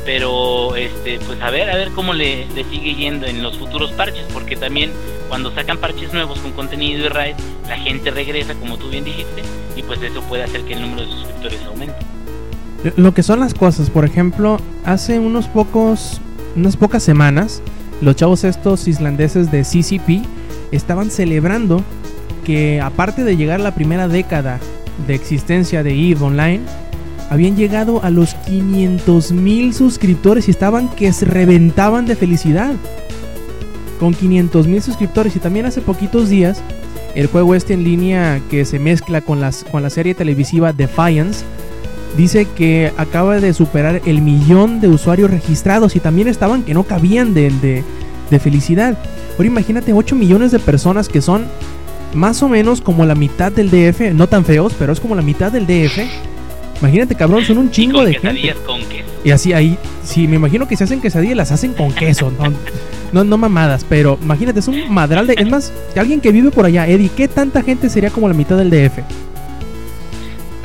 pero este pues a ver a ver cómo le, le, sigue yendo en los futuros parches porque también cuando sacan parches nuevos con contenido y raid la gente regresa como tú bien dijiste y pues eso puede hacer que el número de suscriptores aumente lo que son las cosas por ejemplo hace unos pocos unas pocas semanas los chavos estos islandeses de CCP estaban celebrando que aparte de llegar la primera década de existencia de EVE Online habían llegado a los 500 mil suscriptores y estaban que se reventaban de felicidad. Con 500 mil suscriptores y también hace poquitos días el juego este en línea que se mezcla con, las, con la serie televisiva Defiance dice que acaba de superar el millón de usuarios registrados y también estaban que no cabían de, de, de felicidad. Ahora imagínate 8 millones de personas que son más o menos como la mitad del DF, no tan feos, pero es como la mitad del DF. Imagínate, cabrón, son un Y chingo con de gente. con queso. Y así ahí, sí, me imagino que se hacen quesadillas, las hacen con queso, no, no, no mamadas, pero imagínate, es un madral de... Es más, alguien que vive por allá, Eddie, ¿qué tanta gente sería como la mitad del DF?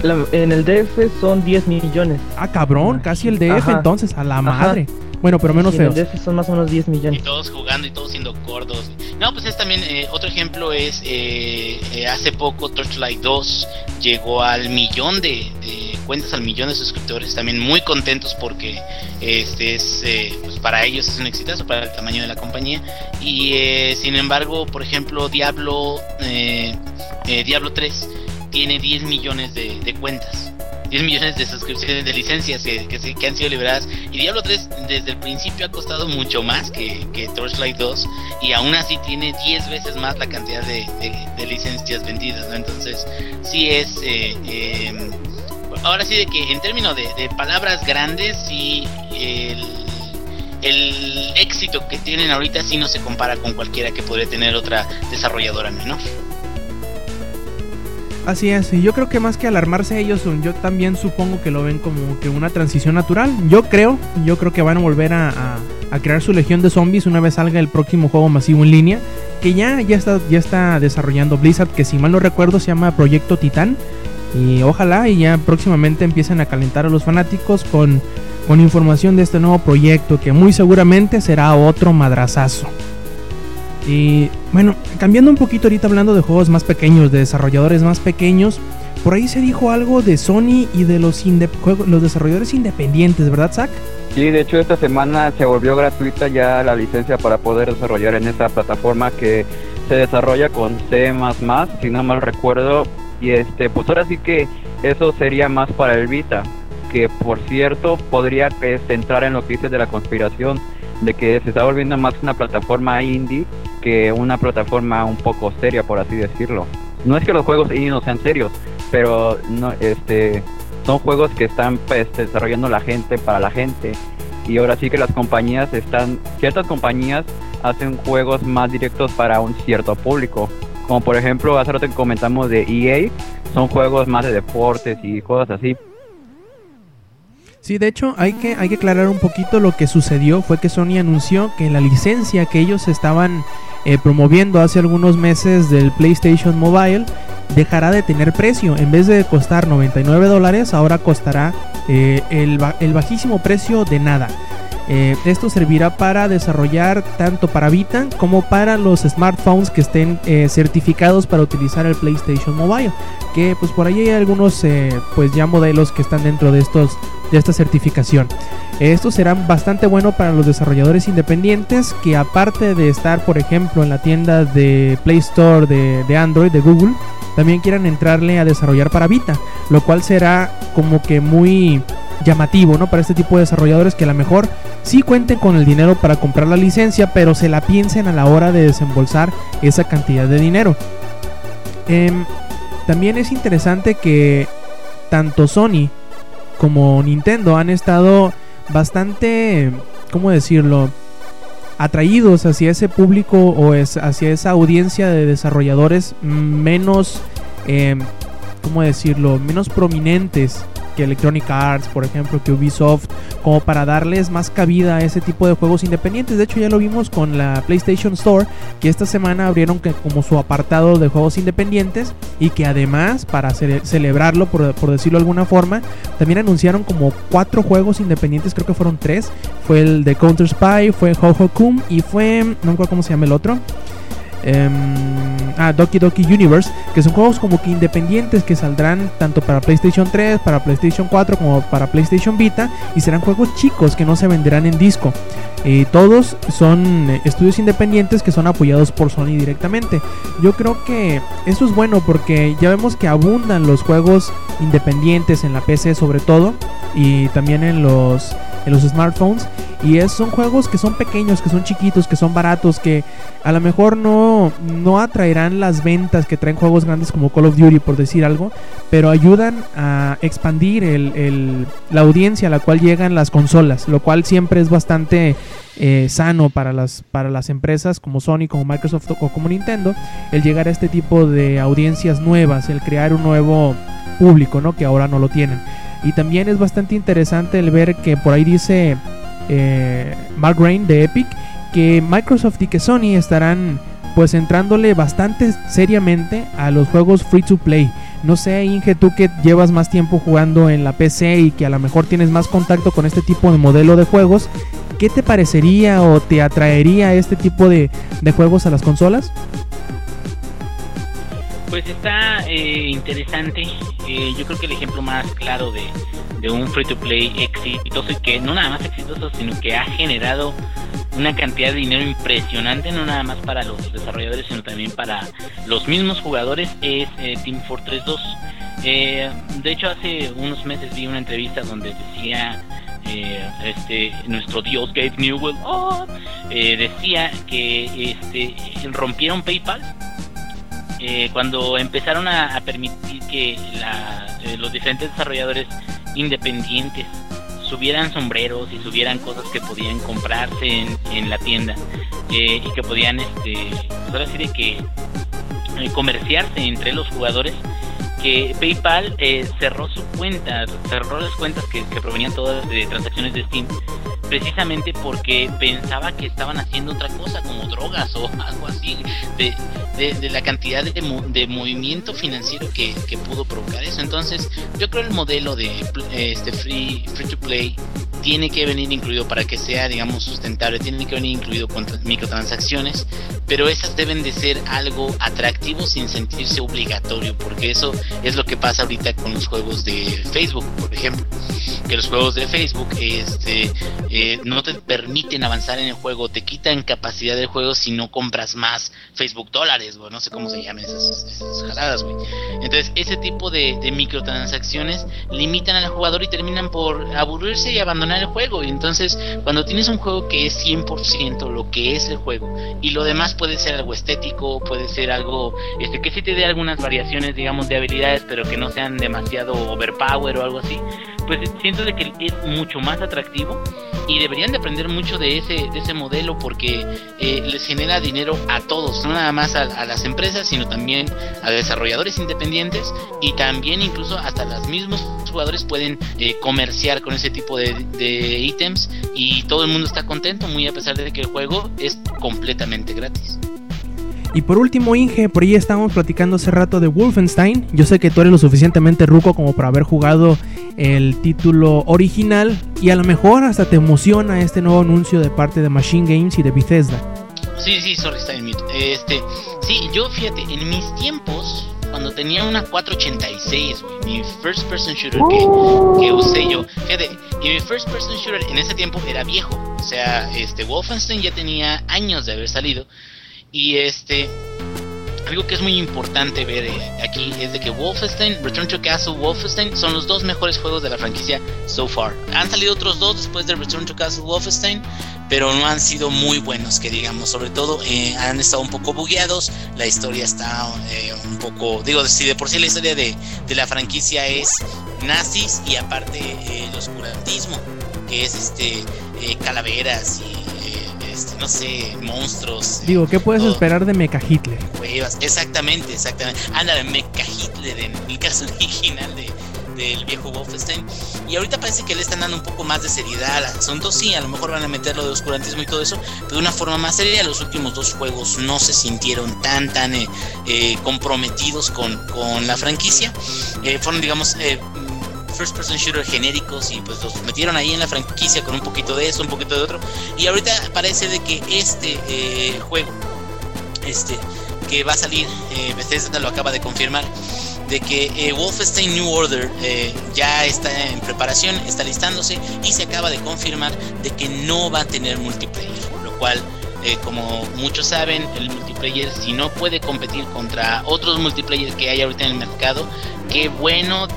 La- en el DF son 10 millones. Ah, cabrón, casi el DF Ajá. entonces, a la Ajá. madre. Bueno, pero menos Sí, en el DF son más o menos 10 Y millones. todos jugando y todos siendo gordos. No, pues es también, eh, otro ejemplo es, eh, eh, hace poco Torchlight 2 llegó al millón de, de cuentas, al millón de suscriptores, también muy contentos porque este es, eh, pues para ellos es un exitazo, para el tamaño de la compañía. Y eh, sin embargo, por ejemplo, Diablo, eh, eh, Diablo 3 tiene 10 millones de, cuentas. 10 millones de suscripciones de licencias que, que, que han sido liberadas. Y Diablo 3 desde el principio ha costado mucho más que, que Torchlight 2. Y aún así tiene 10 veces más la cantidad de, licencias vendidas. ¿no? Entonces, sí es. eh, eh, ahora sí, de que en términos de, de palabras grandes, sí. El, éxito que tienen ahorita sí no se compara con cualquiera que podría tener otra desarrolladora menor. Así es, yo creo que más que alarmarse ellos, yo también supongo que lo ven como que una transición natural. Yo creo, yo creo que van a volver a, a- a crear su legión de zombies una vez salga el próximo juego masivo en línea, que ya, ya, está, ya está desarrollando Blizzard, que si mal no recuerdo se llama Proyecto Titán. Y ojalá y ya próximamente empiecen a calentar a los fanáticos con, con información de este nuevo proyecto, que muy seguramente será otro madrazazo. Y bueno, cambiando un poquito ahorita hablando de juegos más pequeños, de desarrolladores más pequeños, por ahí se dijo algo de Sony y de los, los desarrolladores independientes, ¿verdad, Zach? Sí, de hecho esta semana se volvió gratuita ya la licencia para poder desarrollar en esta plataforma que se desarrolla con C++, si no mal recuerdo, y este, pues ahora sí que eso sería más para el Vita, que por cierto podría este, entrar en lo que dices de la conspiración, de que se está volviendo más una plataforma indie que una plataforma un poco seria, por así decirlo. No es que los juegos indie no sean serios, pero no, este, son juegos que están pues, desarrollando la gente para la gente y ahora sí que las compañías están ciertas compañías hacen juegos más directos para un cierto público como por ejemplo hace rato que comentamos de EA son juegos más de deportes y cosas así Sí, de hecho hay que, hay que aclarar un poquito lo que sucedió. Fue que Sony anunció que la licencia que ellos estaban eh, promoviendo hace algunos meses del PlayStation Mobile dejará de tener precio. En vez de costar 99 dólares, ahora costará eh, el, ba- el bajísimo precio de nada. Eh, esto servirá para desarrollar tanto para Vita como para los smartphones que estén eh, certificados para utilizar el PlayStation Mobile. Que pues por ahí hay algunos eh, pues ya modelos que están dentro de estos de esta certificación. Esto será bastante bueno para los desarrolladores independientes que aparte de estar por ejemplo en la tienda de Play Store de, de Android de Google también quieran entrarle a desarrollar para Vita, lo cual será como que muy llamativo, ¿no? Para este tipo de desarrolladores que a lo mejor sí cuenten con el dinero para comprar la licencia, pero se la piensen a la hora de desembolsar esa cantidad de dinero. Em, también es interesante que tanto Sony como Nintendo han estado bastante, ¿cómo decirlo? atraídos hacia ese público o hacia esa audiencia de desarrolladores menos, eh, ¿cómo decirlo? Menos prominentes que Electronic Arts, por ejemplo, que Ubisoft, como para darles más cabida a ese tipo de juegos independientes. De hecho, ya lo vimos con la PlayStation Store, que esta semana abrieron como su apartado de juegos independientes y que además, para cele- celebrarlo, por, por decirlo de alguna forma, también anunciaron como cuatro juegos independientes, creo que fueron tres. Fue el de Counter Spy, fue Ho Ho Kum y fue, no me acuerdo cómo se llama el otro. Em, ah, Doki Doki Universe, que son juegos como que independientes que saldrán tanto para PlayStation 3, para PlayStation 4 como para PlayStation Vita y serán juegos chicos que no se venderán en disco. Y todos son eh, estudios independientes que son apoyados por Sony directamente. Yo creo que eso es bueno porque ya vemos que abundan los juegos independientes en la PC sobre todo y también en los en los smartphones y es, son juegos que son pequeños, que son chiquitos, que son baratos, que a lo mejor no, no atraerán las ventas que traen juegos grandes como Call of Duty, por decir algo, pero ayudan a expandir el, el, la audiencia a la cual llegan las consolas, lo cual siempre es bastante eh, sano para las, para las empresas como Sony, como Microsoft o como Nintendo, el llegar a este tipo de audiencias nuevas, el crear un nuevo público, ¿no? Que ahora no lo tienen. Y también es bastante interesante el ver que por ahí dice eh, de Epic que Microsoft y que Sony estarán pues entrándole bastante seriamente a los juegos free to play. No sé, Inge, tú que llevas más tiempo jugando en la PC y que a lo mejor tienes más contacto con este tipo de modelo de juegos, ¿qué te parecería o te atraería este tipo de juegos a las consolas? Pues está eh, interesante. Eh, yo creo que el ejemplo más claro de, de un free to play exitoso y que no nada más exitoso, sino que ha generado una cantidad de dinero impresionante, no nada más para los desarrolladores, sino también para los mismos jugadores, es eh, Team Fortress 2. Eh, de hecho, hace unos meses vi una entrevista donde decía eh, este nuestro dios Gabe Newell oh, eh, decía que este rompieron PayPal eh, cuando empezaron a, permitir que eh, los diferentes desarrolladores independientes subieran sombreros y subieran cosas que podían comprarse en, la tienda eh, y que podían este pues ahora sí de que comerciarse entre los jugadores que PayPal cerró su cuenta, cerró las cuentas que provenían todas de transacciones de Steam, precisamente porque pensaba que estaban haciendo otra cosa, como drogas o algo así, de, de, la cantidad de, de movimiento financiero que, que pudo provocar eso. Entonces, yo creo el modelo de este free, free to play tiene que venir incluido para que sea, digamos, sustentable, tiene que venir incluido con tra- microtransacciones, pero esas deben de ser algo atractivo sin sentirse obligatorio, porque eso es lo que pasa ahorita con los juegos de Facebook, por ejemplo, que los juegos de Facebook este, eh, no te permiten avanzar en el juego, te quitan capacidad del juego si no compras más Facebook dólares, güey, no sé cómo se llaman esas, esas jaladas, güey. Entonces, ese tipo de, de microtransacciones limitan al jugador y terminan por aburrirse y abandonar el juego. Y entonces, cuando tienes un juego que es 100% lo que es el juego y lo demás puede ser algo estético, puede ser algo este que sí te dé algunas variaciones, digamos, de habilidades, pero que no sean demasiado overpower o algo así, pues siento de que es mucho más atractivo y deberían de aprender mucho de ese de ese modelo porque eh, les genera dinero a todos, no nada más a, las empresas, sino también a desarrolladores independientes y también incluso hasta los mismos jugadores pueden eh, comerciar con ese tipo de, de ítems y todo el mundo está contento, muy a pesar de que el juego es completamente gratis. Y por último, Inge, por ahí estábamos platicando hace rato de Wolfenstein. Yo sé que tú eres lo suficientemente ruco como para haber jugado el título original y a lo mejor hasta te emociona este nuevo anuncio de parte de Machine Games y de Bethesda. Sí, sí, sorry, está en mute. Este, sí, yo fíjate, en mis tiempos, cuando tenía una 486, güey, mi first person shooter que, que usé yo, fíjate, y mi first person shooter en ese tiempo era viejo, o sea, este, Wolfenstein ya tenía años de haber salido, y este, algo que es muy importante ver eh, aquí es de que Wolfenstein, Return to Castle, Wolfenstein son los dos mejores juegos de la franquicia so far. Han salido otros dos después de Return to Castle, Wolfenstein, pero no han sido muy buenos, que digamos, sobre todo eh, han estado un poco bugueados, la historia está eh, un poco, digo, si de por sí la historia de, de la franquicia es nazis y aparte el oscurantismo, que es este calaveras y este, no sé, monstruos. Digo, ¿qué puedes todo esperar de Mecha Hitler? exactamente, exactamente. Ándale, Mecha Hitler en el caso original de, del viejo Wolfenstein. Y ahorita parece que le están dando un poco más de seriedad al asunto. Sí, a lo mejor van a meter lo de oscurantismo y todo eso, pero de una forma más seria. Los últimos dos juegos no se sintieron tan, tan eh, eh, comprometidos con, con la franquicia. Eh, fueron, digamos, eh, first person shooter genéricos y pues los metieron ahí en la franquicia con un poquito de eso, un poquito de otro. Y ahorita parece de que este eh, juego este, que va a salir, eh, Bethesda lo acaba de confirmar, de que eh, Wolfenstein New Order eh, ya está en preparación, está listándose y se acaba de confirmar de que no va a tener multiplayer, lo cual como muchos saben, el multiplayer si no puede competir contra otros multiplayer que hay ahorita en el mercado, qué bueno,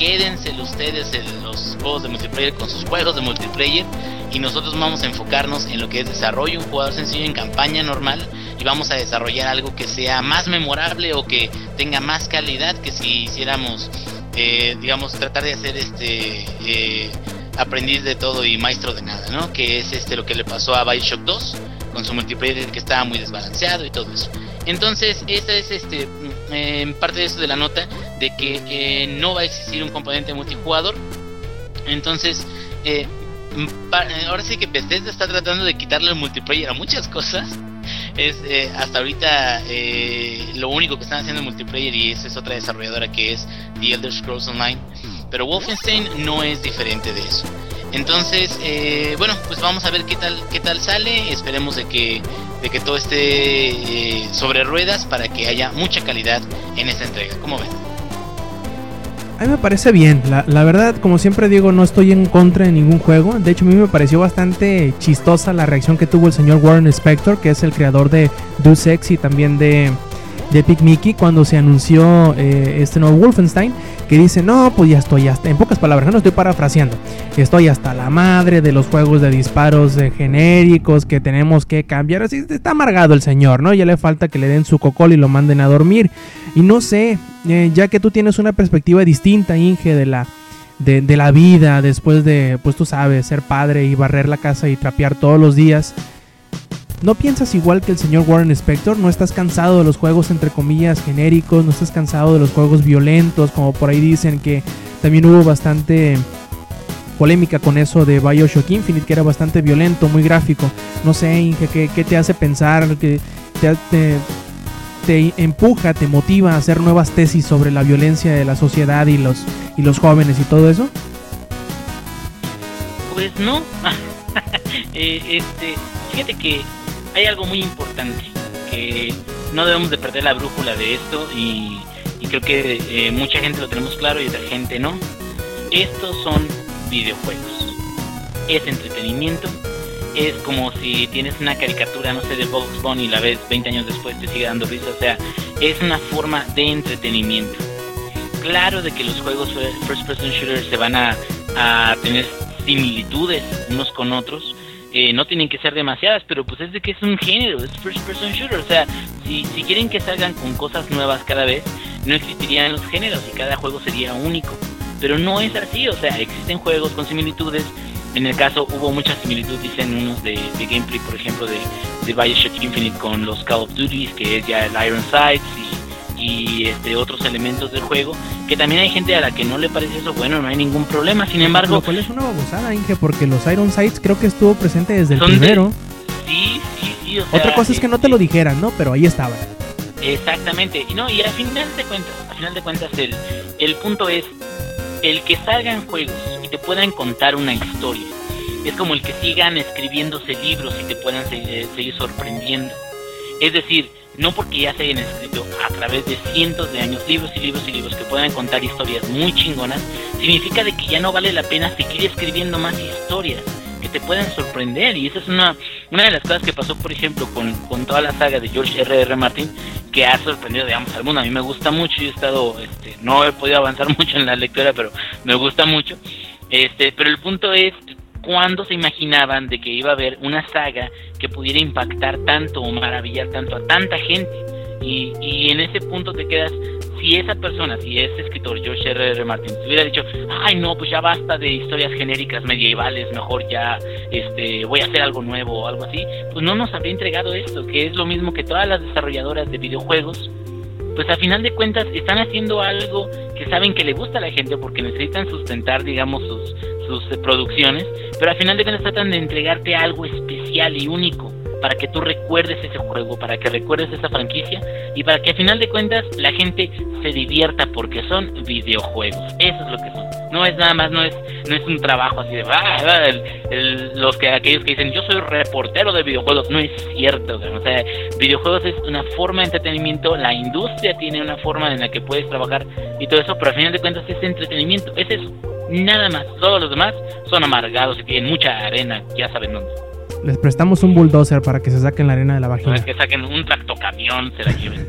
quédense ustedes en los juegos de multiplayer con sus juegos de multiplayer y nosotros vamos a enfocarnos en lo que es desarrollo, un jugador sencillo en campaña normal y vamos a desarrollar algo que sea más memorable o que tenga más calidad que si hiciéramos, eh, digamos, tratar de hacer este eh, aprendiz de todo y maestro de nada, ¿no? Que es este lo que le pasó a Bioshock 2 con su multiplayer que estaba muy desbalanceado y todo eso. Entonces, esa es este eh, parte de eso de la nota de que eh, no va a existir un componente multijugador. Entonces, eh, ahora sí que Bethesda está tratando de quitarle el multiplayer a muchas cosas. Es hasta ahorita lo único que están haciendo en multiplayer y esa es otra desarrolladora que es The Elder Scrolls Online. Pero Wolfenstein no es diferente de eso. Entonces, eh, bueno, pues vamos a ver qué tal, qué tal sale. Esperemos de que, de que todo esté eh, sobre ruedas para que haya mucha calidad en esta entrega. ¿Cómo ven? A mí me parece bien. La, verdad, como siempre digo, no estoy en contra de ningún juego. De hecho, a mí me pareció bastante chistosa la reacción que tuvo el señor Warren Spector, que es el creador de Deus Ex y también de, de Epic Mickey, cuando se anunció eh, este nuevo Wolfenstein que dice, no, pues ya estoy hasta, en pocas palabras, no estoy parafraseando, estoy hasta la madre de los juegos de disparos de genéricos que tenemos que cambiar, así está amargado el señor, ¿no? Ya le falta que le den su cocol y lo manden a dormir. Y no sé, eh, ya que tú tienes una perspectiva distinta, Inge, de la... De, de la vida después de, pues tú sabes, ser padre y barrer la casa y trapear todos los días. ¿No piensas igual que el señor Warren Spector? ¿No estás cansado de los juegos entre comillas genéricos? ¿No estás cansado de los juegos violentos? Como por ahí dicen que también hubo bastante polémica con eso de Bioshock Infinite, que era bastante violento, muy gráfico. No sé, Inge, ¿qué, qué te hace pensar? te, te, te, empuja, te motiva a hacer nuevas tesis sobre la violencia de la sociedad y los, y los jóvenes y todo eso? Pues no. eh, este, fíjate que hay algo muy importante que no debemos de perder la brújula de esto y, creo que eh, mucha gente lo tenemos claro y otra gente no. Estos son videojuegos. Es entretenimiento. Es como si tienes una caricatura, no sé, de Bugs Bunny y la ves 20 años después te sigue dando risa. O sea, es una forma de entretenimiento. Claro de que los juegos first person shooters se van a tener similitudes unos con otros, eh, no tienen que ser demasiadas, pero pues es de que es un género, es first person shooter, o sea, si, si quieren que salgan con cosas nuevas cada vez, no existirían los géneros y cada juego sería único, pero no es así, o sea, existen juegos con similitudes, en el caso hubo muchas similitudes, dicen unos de, gameplay, por ejemplo, de, de Bioshock Infinite con los Call of Duty, que es ya el Iron Sights y y este otros elementos del juego que también hay gente a la que no le parece eso bueno no hay ningún problema. Sin embargo lo cual es una babosada Inge porque los Iron Sights creo que estuvo presente desde el primero de... sí sí sí o sea, otra cosa es que no te lo dijeran no pero ahí estaba. Exactamente. Y no y al final de cuentas al final de cuentas el el punto es el que salgan juegos y te puedan contar una historia es como el que sigan escribiéndose libros y te puedan seguir, seguir sorprendiendo es decir no porque ya se hayan escrito a través de cientos de años libros y libros y libros que puedan contar historias muy chingonas, significa de que ya no vale la pena seguir escribiendo más historias que te puedan sorprender y esa es una, una de las cosas que pasó por ejemplo con, con toda la saga de George R.R. R. Martin que ha sorprendido digamos al mundo, a mí me gusta mucho, yo he estado, este, no he podido avanzar mucho en la lectura pero me gusta mucho, este, pero el punto es cuándo se imaginaban de que iba a haber una saga que pudiera impactar tanto o maravillar tanto a tanta gente. Y, y en ese punto te quedas, si esa persona, si ese escritor, George R. R. Martin, hubiera dicho, ay no, pues ya basta de historias genéricas medievales, mejor ya este, voy a hacer algo nuevo o algo así, pues no nos habría entregado esto, que es lo mismo que todas las desarrolladoras de videojuegos, pues a final de cuentas están haciendo algo que saben que le gusta a la gente porque necesitan sustentar, digamos, sus, sus producciones, pero al final de cuentas tratan de entregarte algo especial y único. Para que tú recuerdes ese juego, para que recuerdes esa franquicia y para que a final de cuentas la gente se divierta porque son videojuegos. Eso es lo que son. No es nada más, no es, no es un trabajo así de ah, ah, el- los que aquellos que dicen yo soy reportero de videojuegos. No es cierto, o sea, videojuegos es una forma de entretenimiento, la industria tiene una forma en la que puedes trabajar y todo eso, pero a final de cuentas es entretenimiento, es eso. Nada más, todos los demás son amargados y tienen mucha arena, ya saben dónde. Les prestamos un bulldozer para que se saquen la arena de la vagina. es que saquen un tractocamión, se la lleven.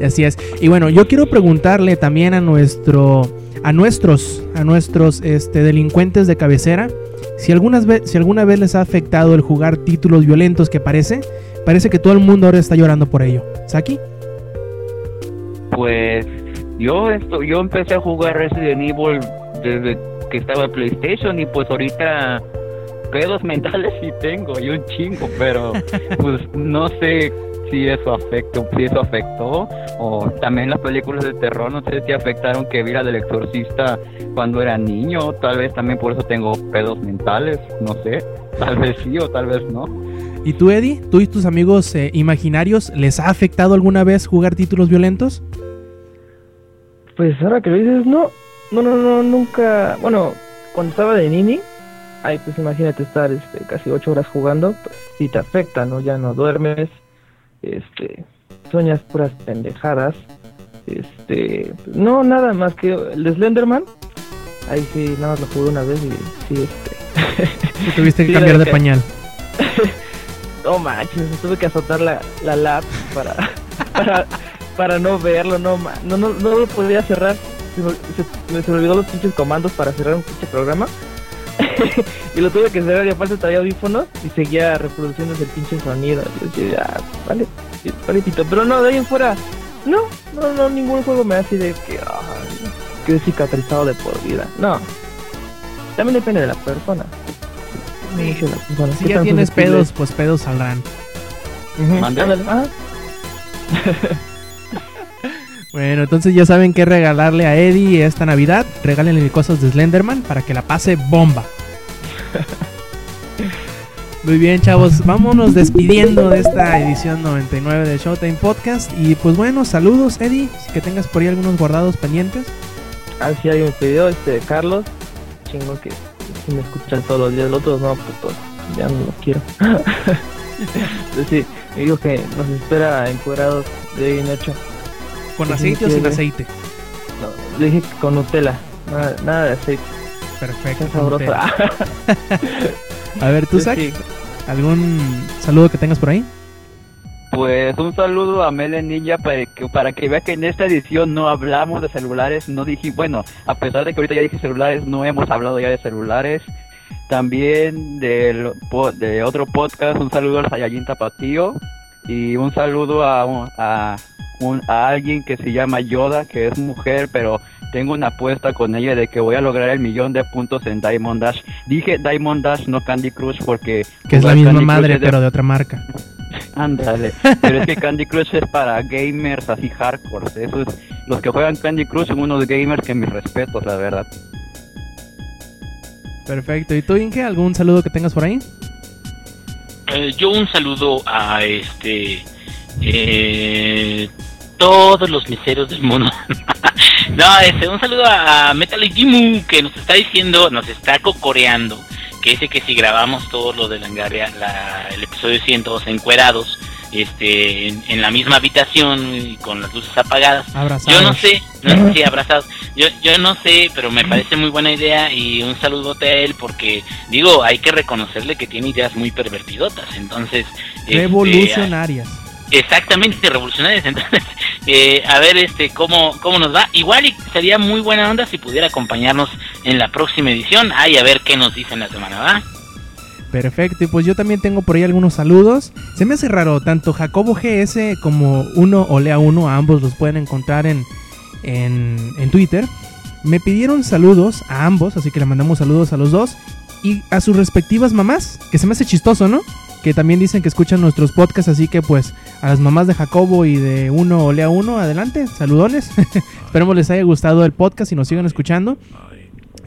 Así es. Y bueno, yo quiero preguntarle también a nuestro a nuestros a nuestros este delincuentes de cabecera si algunas ve- si alguna vez les ha afectado el jugar títulos violentos que parece parece que todo el mundo ahora está llorando por ello. ¿Saki? Pues yo esto, yo empecé a jugar Resident Evil desde que estaba en PlayStation y pues ahorita pedos mentales sí tengo, y un chingo, pero pues no sé si eso afectó, si eso afectó o también las películas de terror, no sé si afectaron que viera del exorcista cuando era niño, tal vez también por eso tengo pedos mentales, no sé, tal vez sí o tal vez no. ¿Y tú, Eddie? ¿Tú y tus amigos eh, imaginarios les ha afectado alguna vez jugar títulos violentos? Pues ahora que lo dices, no, no, no, no, nunca, bueno, cuando estaba de nini, ay, pues imagínate estar este, casi ocho horas jugando, pues sí te afecta, ¿no? Ya no duermes, este, sueñas puras pendejadas, este, no, nada más que el de Slenderman, ahí sí, nada más lo jugué una vez y sí, este, ¿Tú tuviste que Sí, cambiar de que- pañal? no manches, tuve que azotar la, la lap para, para, para no verlo, no, no, no, no lo podía cerrar. Se se- se me olvidó los pinches comandos para cerrar un pinche programa. y lo tuve que cerrar y aparte traía audífonos y seguía reproduciendo ese pinche sonido. Yo decía, "Ah, vale, vale, tito". Pero no, de ahí en fuera, no, no, no, ningún juego me hace de que, ay, quedé cicatrizado de por vida. No. También depende de la persona. Sí. Mucho de la persona. Si ¿Qué ya tienes pedos, pues pedos saldrán. Ah. Bueno, entonces ya saben qué regalarle a Eddie esta Navidad. Regálenle cosas de Slenderman para que la pase bomba. Muy bien, chavos. Vámonos despidiendo de esta edición 99 de Showtime Podcast. Y pues bueno, saludos, Eddie. Que tengas por ahí algunos guardados pendientes. Ah, sí, alguien me pidió, este, Carlos. Chingo que si me escuchan todos los días, los otros no, putos, ya no los quiero. Pues sí, me dijo que nos espera encuerados de bien hecho. ¿Con aceite o sin aceite? No, le dije que con Nutella, nada, nada de aceite, Perfecto. está sabroso. A ver, ¿tú, Zach? sí. ¿Algún saludo que tengas por ahí? Pues un saludo a Mele Ninja para que, para que vea que en esta edición no hablamos de celulares, no dije, bueno, a pesar de que ahorita ya dije celulares, no hemos hablado ya de celulares. También del de otro podcast, un saludo al Saiyajin Tapatío y un saludo a, a, un- a alguien que se llama Yoda, que es mujer, pero tengo una apuesta con ella de que voy a lograr el millón de puntos en Diamond Dash. Dije Diamond Dash, no Candy Crush, porque... Que es la misma Candy madre, de- pero de otra marca. Ándale, pero es que Candy Crush es para gamers así hardcore. Eso es, los que juegan Candy Crush son unos gamers que mis respetos, la verdad. Perfecto. ¿Y tú, Inge? ¿Algún saludo que tengas por ahí? Eh, yo un saludo a este eh, todos los miseros del mundo. no, este, un saludo a Metal Gimu que nos está diciendo, nos está cocoreando, que dice que si grabamos todo lo de Langaria, la, el episodio 102 encuerados, este, en, en la misma habitación y con las luces apagadas, Abrazados. yo no sé, no sé si abrazados. Yo, yo no sé, pero me parece muy buena idea y un saludote a él porque, digo, hay que reconocerle que tiene ideas muy pervertidotas. Entonces, este, Revolucionarias. exactamente, revolucionarias. Entonces, eh, a ver este cómo, cómo nos va. Igual y sería muy buena onda si pudiera acompañarnos en la próxima edición. Ay, a ver qué nos dicen la semana, ¿va? Perfecto, y pues yo también tengo por ahí algunos saludos. Se me hace raro, tanto Jacobo GS como uno o Lea uno, a ambos los pueden encontrar en, en, en Twitter. Me pidieron saludos a ambos, así que le mandamos saludos a los dos y a sus respectivas mamás, que se me hace chistoso, ¿no? Que también dicen que escuchan nuestros podcasts, así que pues a las mamás de Jacobo y de uno o Lea uno, adelante, saludones. Esperemos les haya gustado el podcast y nos sigan escuchando.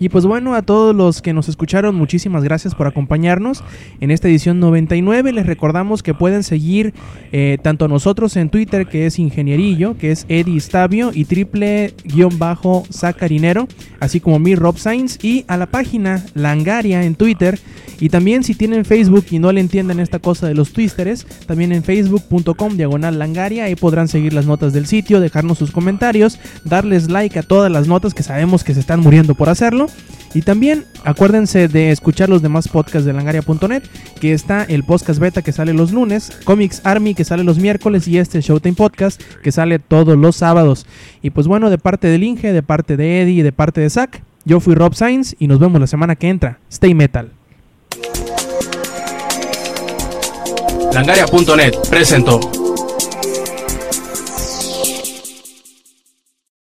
Y pues bueno, a todos los que nos escucharon, muchísimas gracias por acompañarnos en esta edición 99. Les recordamos que pueden seguir eh, tanto nosotros en Twitter, que es Ingenierillo, que es Eddie Stabio, y triple guion bajo Sacarinero, así como mi Rob Sainz, y a la página Langaria en Twitter. Y también si tienen Facebook y no le entienden esta cosa de los twisteres, también en facebook.com diagonal langaria, ahí podrán seguir las notas del sitio, dejarnos sus comentarios, darles like a todas las notas que sabemos que se están muriendo por hacerlo. Y también acuérdense de escuchar los demás podcasts de langaria.net, que está el podcast beta que sale los lunes, Comics Army que sale los miércoles y este Showtime Podcast que sale todos los sábados. Y pues bueno, de parte del Inge, de parte de Eddie y de parte de Zack, yo fui Rob Sainz y nos vemos la semana que entra. Stay metal. Langaria.net presentó.